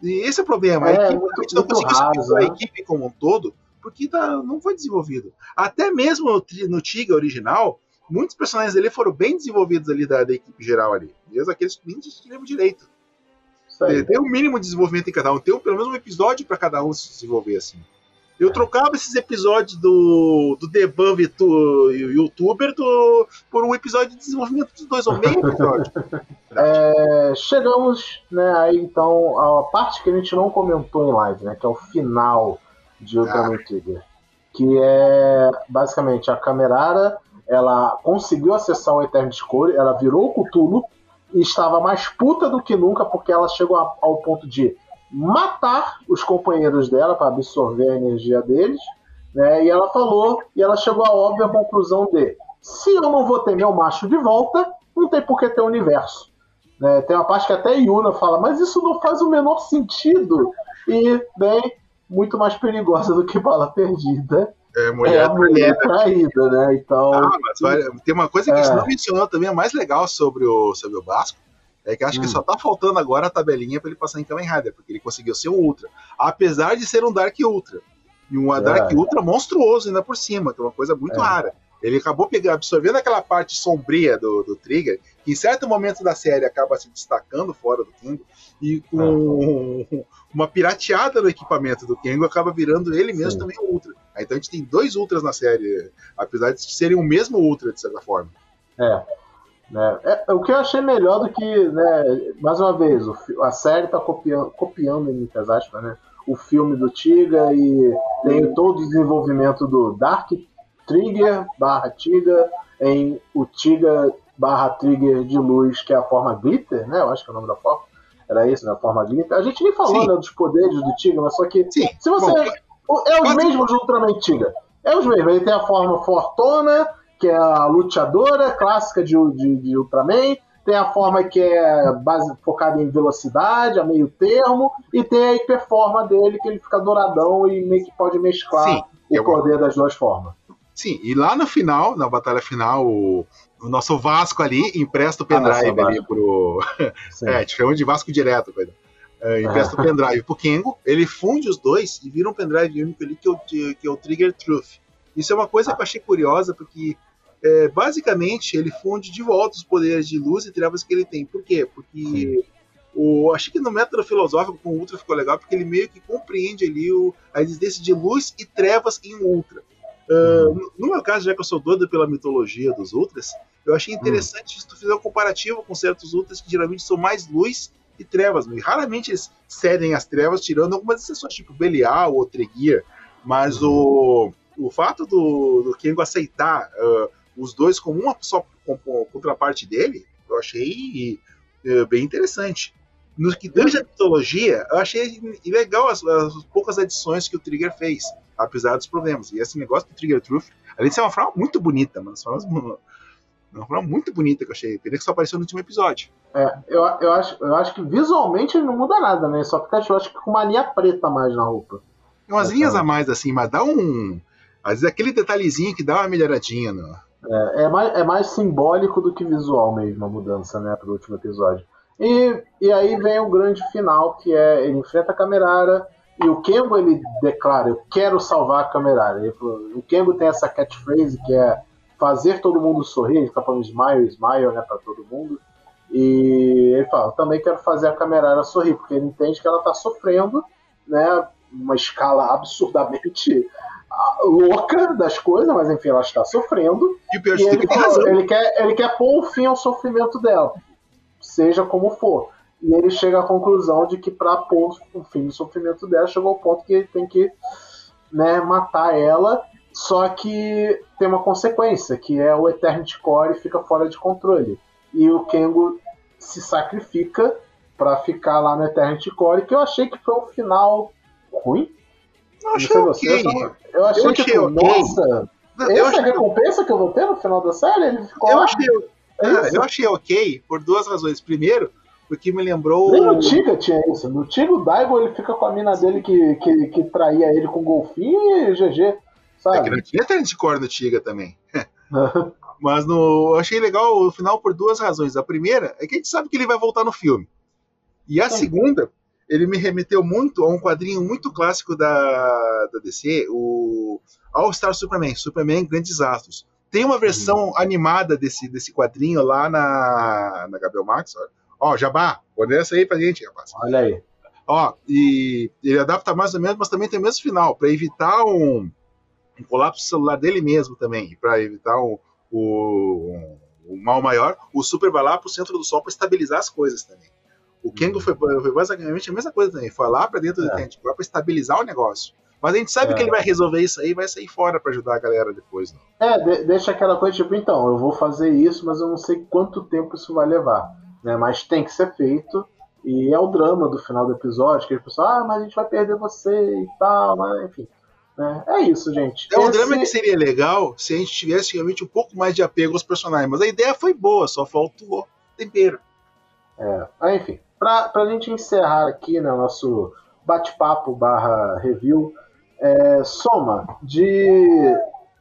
Speaker 2: E esse é o problema. É, a equipe, muito, a gente não conseguiu raso, a né? equipe como um todo, porque tá, não foi desenvolvido. Até mesmo no, no Tiga original, muitos personagens dele foram bem desenvolvidos ali da, da equipe geral ali. Mesmo aqueles que nem tinham direito. Tem um mínimo de desenvolvimento em cada um. Tem um, pelo menos um episódio para cada um se desenvolver assim. Eu trocava esses episódios do, do youtuber do, por um episódio de desenvolvimento dos dois, ou meio episódio.
Speaker 1: é, chegamos, né, aí então, a parte que a gente não comentou em live, né, que é o final de Ultraman ah. Trigger. Que é basicamente a Camerara ela conseguiu acessar o Eternity Core, ela virou o Cthulhu e estava mais puta do que nunca porque ela chegou ao ponto de matar os companheiros dela para absorver a energia deles, né? E ela falou, e ela chegou à óbvia conclusão de: se eu não vou ter meu macho de volta, não tem por que ter universo. Né? Tem uma parte que até Yuna fala, mas isso não faz o menor sentido. E, bem, muito mais perigosa do que bala perdida.
Speaker 2: É, mulher é
Speaker 1: a mulher traída, né? Então. Ah,
Speaker 2: mas tem uma coisa que é. a gente não mencionou também, é mais legal sobre o, sobre o Basco. É que acho hum. que só tá faltando agora a tabelinha para ele passar em Kamen Rider, porque ele conseguiu ser um Ultra. Apesar de ser um Dark Ultra. E um é. Dark Ultra monstruoso ainda por cima, que é uma coisa muito é. rara. Ele acabou pegando, absorvendo aquela parte sombria do, do Trigger, que em certo momento da série acaba se destacando fora do Kengo, e com uma pirateada no equipamento do Kengo acaba virando ele mesmo Sim. também um Ultra. Então a gente tem dois Ultras na série, apesar de serem o mesmo Ultra, de certa forma.
Speaker 1: É. Né? É, o que eu achei melhor do que, né, mais uma vez, o, a série está copiando, copiando, em muitas aspas, né, o filme do Tiga e tem todo o desenvolvimento do Dark Trigger barra Tiga em o Tiga barra Trigger de luz, que é a forma Glitter, né? Eu acho que é o nome da forma. Era isso, né? A forma Glitter. A gente nem falou né, dos poderes do Tiga, mas só que Sim. se você. Bom, é os mesmos do Ultraman Tiga. É os mesmos. Ele tem a forma Fortuna, que é a luteadora clássica de, de, de Ultraman tem a forma que é base, focada em velocidade, a meio termo, e tem a hiperforma dele, que ele fica douradão e meio que pode mesclar Sim, o poder das duas formas.
Speaker 2: Sim, e lá no final, na batalha final, o, o nosso Vasco ali empresta o ah, pendrive ah, ali pro. é, te chama de Vasco direto, coisa. É, empresta o pendrive pro Kengo, ele funde os dois e vira um pendrive único ali que é o, que é o Trigger Truth. Isso é uma coisa ah. que eu achei curiosa, porque é, basicamente ele funde de volta os poderes de luz e trevas que ele tem. Por quê? Porque o, acho que no método filosófico com o Ultra ficou legal, porque ele meio que compreende ali o, a existência de luz e trevas em Ultra. Uh, no meu caso, já que eu sou doido pela mitologia dos Ultras, eu achei interessante uhum. se tu fizer um comparativo com certos Ultras que geralmente são mais luz e trevas. E raramente eles cedem as trevas, tirando algumas exceções, tipo Belial ou Tregear. Mas uhum. o, o fato do, do Kengo aceitar uh, os dois como uma só contraparte dele, eu achei uh, bem interessante. No que tange a mitologia, eu achei legal as, as poucas adições que o Trigger fez apesar dos problemas. E esse negócio do Trigger Truth, além de ser uma forma muito bonita, mas uma, uma forma muito bonita que eu achei. Pena que só apareceu no último episódio.
Speaker 1: É, eu, eu, acho, eu acho que visualmente não muda nada, né? Só fica, eu acho que com uma linha preta mais na roupa.
Speaker 2: Tem umas é, linhas a mais, assim, mas dá um. Às vezes aquele detalhezinho que dá uma melhoradinha. No...
Speaker 1: É, é, mais, é mais simbólico do que visual mesmo a mudança, né, pro último episódio. E, e aí vem o grande final, que é ele enfrenta a Camerara, e o Kengo ele declara: Eu quero salvar a Camerara. o Kengo tem essa catchphrase que é fazer todo mundo sorrir. Ele fica falando smile, smile, né, para todo mundo. E ele fala: também quero fazer a Camerara sorrir, porque ele entende que ela está sofrendo, né, uma escala absurdamente louca das coisas, mas enfim, ela está sofrendo. E, e ele, fala, ele, quer, ele quer pôr um fim ao sofrimento dela, seja como for. E ele chega à conclusão de que para pôr o fim do sofrimento dela, chegou ao ponto que ele tem que né, matar ela. Só que tem uma consequência, que é o Eternity Core fica fora de controle. E o Kengo se sacrifica para ficar lá no Eternity Core, que eu achei que foi um final ruim.
Speaker 2: Eu achei okay.
Speaker 1: você, eu achei, eu achei que, okay. nossa, eu essa achei... recompensa que eu vou ter no final da série, ele ficou
Speaker 2: eu achei, é eu achei ok por duas razões. Primeiro, porque me lembrou.
Speaker 1: Nem no Tiga tinha isso. No Tiga, o Daigo ele fica com a mina dele que, que, que traía ele com golfinho e GG. Sabe?
Speaker 2: É que não tinha Tenant Core no Tiga também. Mas no, eu achei legal o final por duas razões. A primeira é que a gente sabe que ele vai voltar no filme. E a Sim. segunda, ele me remeteu muito a um quadrinho muito clássico da, da DC, o All Star Superman, Superman Grandes Astros. Tem uma versão uhum. animada desse, desse quadrinho lá na, na Gabriel Max, olha, Ó, Jabá, olha essa aí pra gente, rapaz.
Speaker 1: Olha aí.
Speaker 2: Ó, e ele adapta mais ou menos, mas também tem o mesmo final, para evitar um, um, colapso celular dele mesmo também, para evitar um, um, um, mal maior, o Super vai lá pro centro do Sol para estabilizar as coisas também. O Kengo foi, foi, basicamente a mesma coisa também, foi lá para dentro é. do Tent para estabilizar o negócio. Mas a gente sabe é. que ele vai resolver isso aí e vai sair fora para ajudar a galera depois. Não.
Speaker 1: É, de, deixa aquela coisa tipo, então, eu vou fazer isso, mas eu não sei quanto tempo isso vai levar. Né? Mas tem que ser feito. E é o drama do final do episódio, que ele pensou, ah, mas a gente vai perder você e tal, mas enfim. Né? É isso, gente.
Speaker 2: É um Esse... drama que seria legal se a gente tivesse realmente um pouco mais de apego aos personagens. Mas a ideia foi boa, só faltou tempero.
Speaker 1: É, mas enfim. Pra, pra gente encerrar aqui né, nosso bate-papo barra review, é, soma de,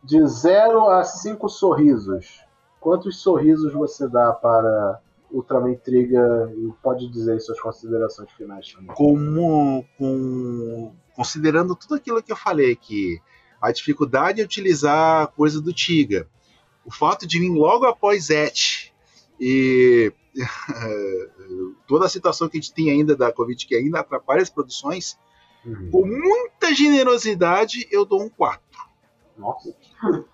Speaker 1: de 0 a 5 sorrisos. Quantos sorrisos você dá para Ultraman Intriga e pode dizer suas considerações finais também?
Speaker 2: Como, com, considerando tudo aquilo que eu falei aqui, a dificuldade de utilizar a coisa do Tiga, o fato de vir logo após Et e toda a situação que a gente tem ainda da Covid que ainda atrapalha as produções, Uhum. Com muita generosidade, eu dou um 4.
Speaker 1: Nossa.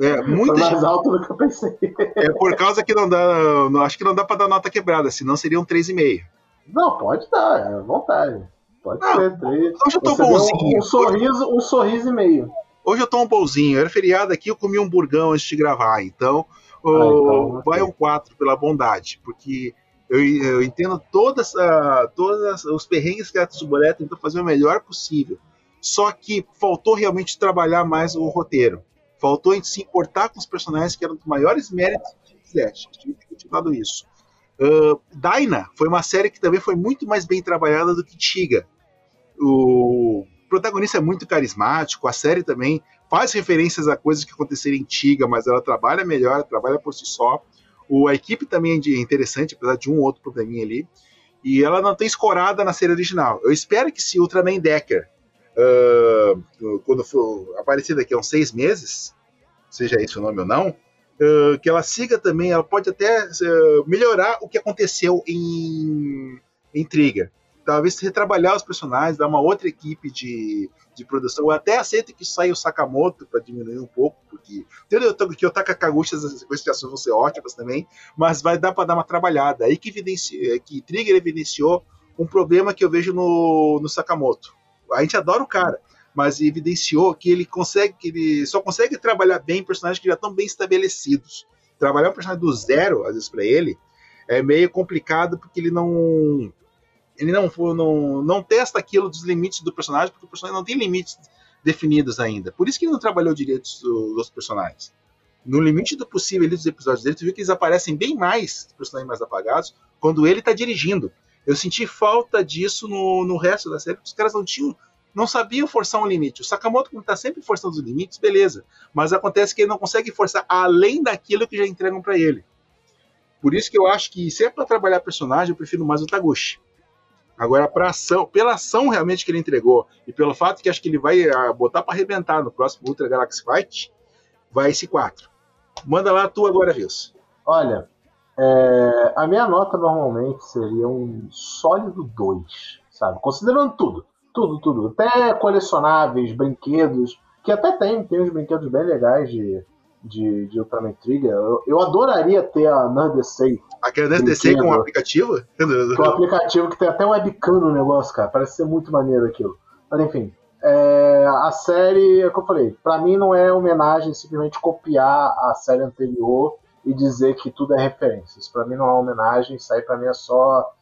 Speaker 2: É, muita
Speaker 1: mais alto do que eu pensei.
Speaker 2: É por causa que não dá. Não, acho que não dá para dar nota quebrada, senão seria um 3,5.
Speaker 1: Não, pode dar, é vontade. Pode não, ser. 3.
Speaker 2: Hoje eu tô Você bonzinho.
Speaker 1: Um, um, sorriso, um sorriso e meio.
Speaker 2: Hoje eu tô um bonzinho. Era feriado aqui, eu comi um burgão antes de gravar. Então, ah, então vai um 4 pela bondade. Porque eu, eu entendo uh, todas os perrengues que a Tsuburé tentou fazer o melhor possível. Só que faltou realmente trabalhar mais o roteiro. Faltou a gente se importar com os personagens que eram dos maiores méritos que fizeste. Tinha ter continuado isso. Uh, Daina foi uma série que também foi muito mais bem trabalhada do que Tiga. O protagonista é muito carismático, a série também faz referências a coisas que aconteceram em Tiga, mas ela trabalha melhor, trabalha por si só. O, a equipe também é interessante, apesar de um outro probleminha ali. E ela não tem escorada na série original. Eu espero que se Ultraman Decker, uh, quando for aparecer daqui a uns seis meses, seja esse o nome ou não, uh, que ela siga também, ela pode até uh, melhorar o que aconteceu em, em Trigger talvez retrabalhar os personagens, dar uma outra equipe de, de produção. Eu até aceito que saia o Sakamoto para diminuir um pouco, porque que o Takakaguchi, as sequências vão ser ótimas também, mas vai dar para dar uma trabalhada. Aí que, evidencia, que Trigger evidenciou um problema que eu vejo no, no Sakamoto. A gente adora o cara, mas evidenciou que ele consegue, que ele só consegue trabalhar bem personagens que já estão bem estabelecidos. Trabalhar um personagem do zero, às vezes, para ele, é meio complicado porque ele não ele não, não, não testa aquilo dos limites do personagem, porque o personagem não tem limites definidos ainda. Por isso que ele não trabalhou direito dos personagens. No limite do possível ali dos episódios dele, tu viu que eles aparecem bem mais, personagens mais apagados, quando ele tá dirigindo. Eu senti falta disso no, no resto da série, porque os caras não tinham não sabiam forçar um limite. O Sakamoto, como está sempre forçando os limites, beleza. Mas acontece que ele não consegue forçar além daquilo que já entregam para ele. Por isso que eu acho que, se é para trabalhar personagem, eu prefiro mais o Taguchi. Agora, ação, pela ação realmente que ele entregou e pelo fato que acho que ele vai uh, botar para arrebentar no próximo Ultra Galaxy Fight, vai esse 4. Manda lá tu agora, Rios.
Speaker 1: Olha, é, a minha nota normalmente seria um sólido 2, sabe? Considerando tudo. Tudo, tudo. Até colecionáveis, brinquedos, que até tem, tem uns brinquedos bem legais de, de, de Ultraman Trigger. Eu, eu adoraria ter a Nerdesei.
Speaker 2: Aquela Nerdesei com um aplicativo?
Speaker 1: Com um aplicativo que tem até um webcam no negócio, cara. Parece ser muito maneiro aquilo. Mas enfim, é, a série, é o que eu falei, pra mim não é homenagem simplesmente copiar a série anterior e dizer que tudo é referência. Isso pra mim não é homenagem, isso aí pra mim é só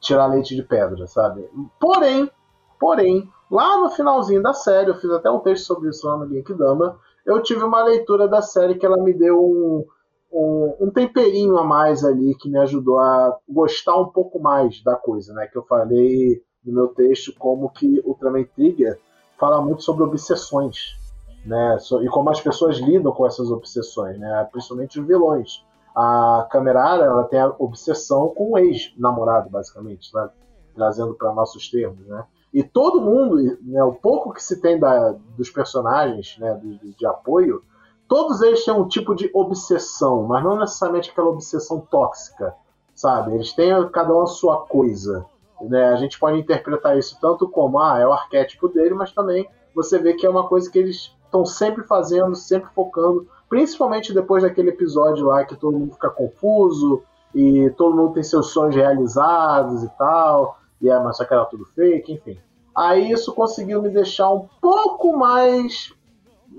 Speaker 1: tirar leite de pedra, sabe? Porém, porém, lá no finalzinho da série, eu fiz até um texto sobre isso lá no Genkidama, eu tive uma leitura da série que ela me deu um, um, um, temperinho a mais ali que me ajudou a gostar um pouco mais da coisa, né? Que eu falei no meu texto como que Ultraman Trigger fala muito sobre obsessões, né? E como as pessoas lidam com essas obsessões, né? Principalmente os vilões. A Camerara, ela tem a obsessão com o ex-namorado, basicamente, sabe? Trazendo para nossos termos, né? E todo mundo, né, o pouco que se tem da, dos personagens né, de, de, apoio, todos eles têm um tipo de obsessão, mas não necessariamente aquela obsessão tóxica, sabe? Eles têm cada um a sua coisa. Né? A gente pode interpretar isso tanto como, ah, é o arquétipo dele, mas também você vê que é uma coisa que eles estão sempre fazendo, sempre focando, principalmente depois daquele episódio lá que todo mundo fica confuso e todo mundo tem seus sonhos realizados e tal e é, mas só que era tudo fake, enfim. Aí isso conseguiu me deixar um pouco mais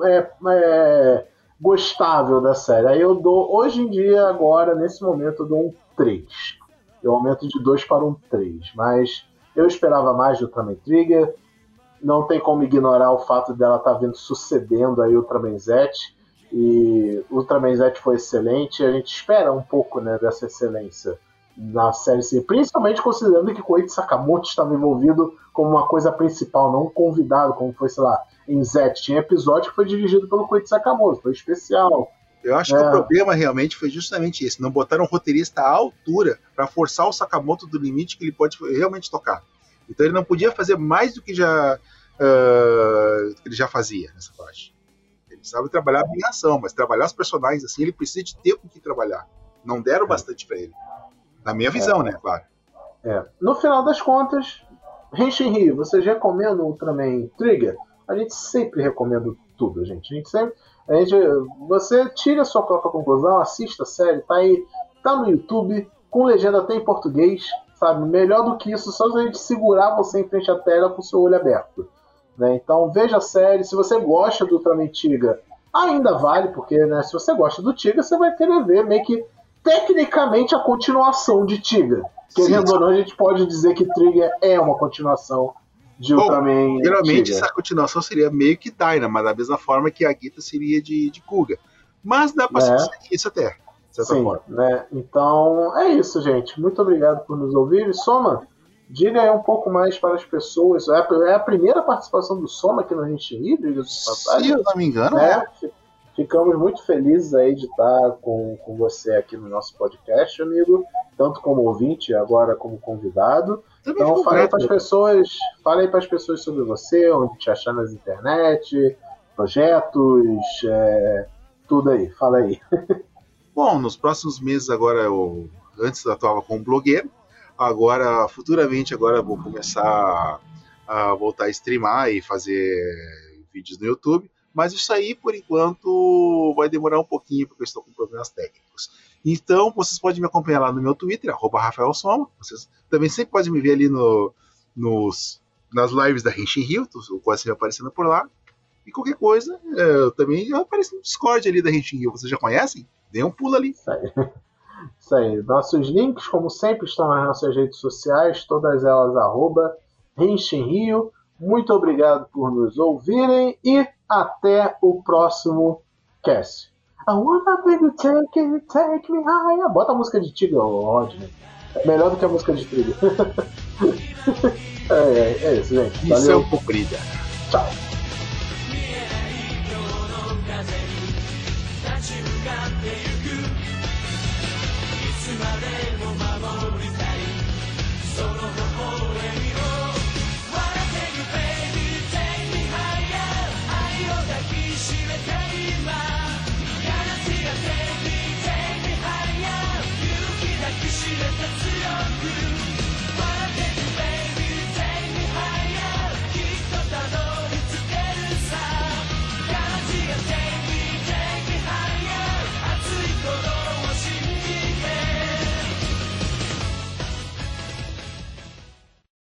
Speaker 1: é, é, gostável da série. Aí eu dou, hoje em dia, agora, nesse momento, eu dou um 3. Eu aumento de 2 para um 3. Mas eu esperava mais do Ultraman Trigger. Não tem como ignorar o fato dela estar tá vindo sucedendo aí o Ultraman Z. E o Ultraman Z foi excelente. A gente espera um pouco né, dessa excelência na série C, principalmente considerando que Koichi Sakamoto estava envolvido como uma coisa principal, não um convidado, como foi, sei lá, em Z. Tinha episódio que foi dirigido pelo Koichi Sakamoto, foi especial.
Speaker 2: Eu acho é. que o é. problema realmente foi justamente esse. Não botaram um roteirista à altura para forçar o Sakamoto do limite que ele pode realmente tocar. Então ele não podia fazer mais do que já uh, que ele já fazia nessa parte. Ele sabe trabalhar bem ação, mas trabalhar os personagens assim, ele precisa de tempo que trabalhar. Não deram bastante para ele. Na minha visão, é. né, claro.
Speaker 1: É. No final das contas, Henshin Rio, vocês recomendam Ultraman Trigger? A gente sempre recomenda tudo, gente. A gente sempre. A gente, você tira a sua própria conclusão, assista a série, tá aí, tá no YouTube, com legenda até em português, sabe? Melhor do que isso, só a gente segurar você em frente à tela com o seu olho aberto. Né? Então veja a série, se você gosta do Ultraman Tiga, ainda vale, porque né, se você gosta do Tiga, você vai querer ver meio que tecnicamente a continuação de Tiga. Querendo ou não, a gente pode dizer que Trigger é uma continuação de Bom, Ultraman.
Speaker 2: Geralmente essa continuação seria meio que Dyna, mas da mesma forma que a Gita seria de, de Kuga. Mas dá pra é. ser isso até.
Speaker 1: Sim, forma. né? Então é isso, gente. Muito obrigado por nos ouvir. E Soma, diga aí um pouco mais para as pessoas. É a, é primeira participação do Soma aqui no Gente Híbrido.
Speaker 2: Se eu não me engano,
Speaker 1: é. é. Ficamos muito felizes aí de estar com, com você aqui no nosso podcast, amigo, tanto como ouvinte, agora como convidado. então fale para as pessoas, fale para as pessoas sobre você, onde te achar nas internet, projetos, é, tudo aí, fala aí.
Speaker 2: Bom, nos próximos meses agora eu antes eu atuava como blogueiro, agora futuramente agora vou começar a voltar a streamar e fazer vídeos no YouTube. Mas isso aí, por enquanto, vai demorar um pouquinho, porque eu estou com problemas técnicos. Então, vocês podem me acompanhar lá no meu Twitter, Rafael Soma. Vocês também sempre podem me ver ali no, nos, nas lives da Henshin Rio, o você vai aparecendo por lá. E qualquer coisa, é, eu também apareço no Discord ali da Henshin Rio. Vocês já conhecem? Dê um pulo ali.
Speaker 1: Isso aí. Isso aí. Nossos links, como sempre, estão nas nossas redes sociais, todas elas arroba Henshin Rio. Muito obrigado por nos ouvirem e até o próximo cast. I wanna the take it, take me higher. Bota a música de Tiga, Rodney. É melhor do que a música de Trilha. é, é, é, isso, gente.
Speaker 2: Valeu. Isso é um pouco
Speaker 1: Tchau.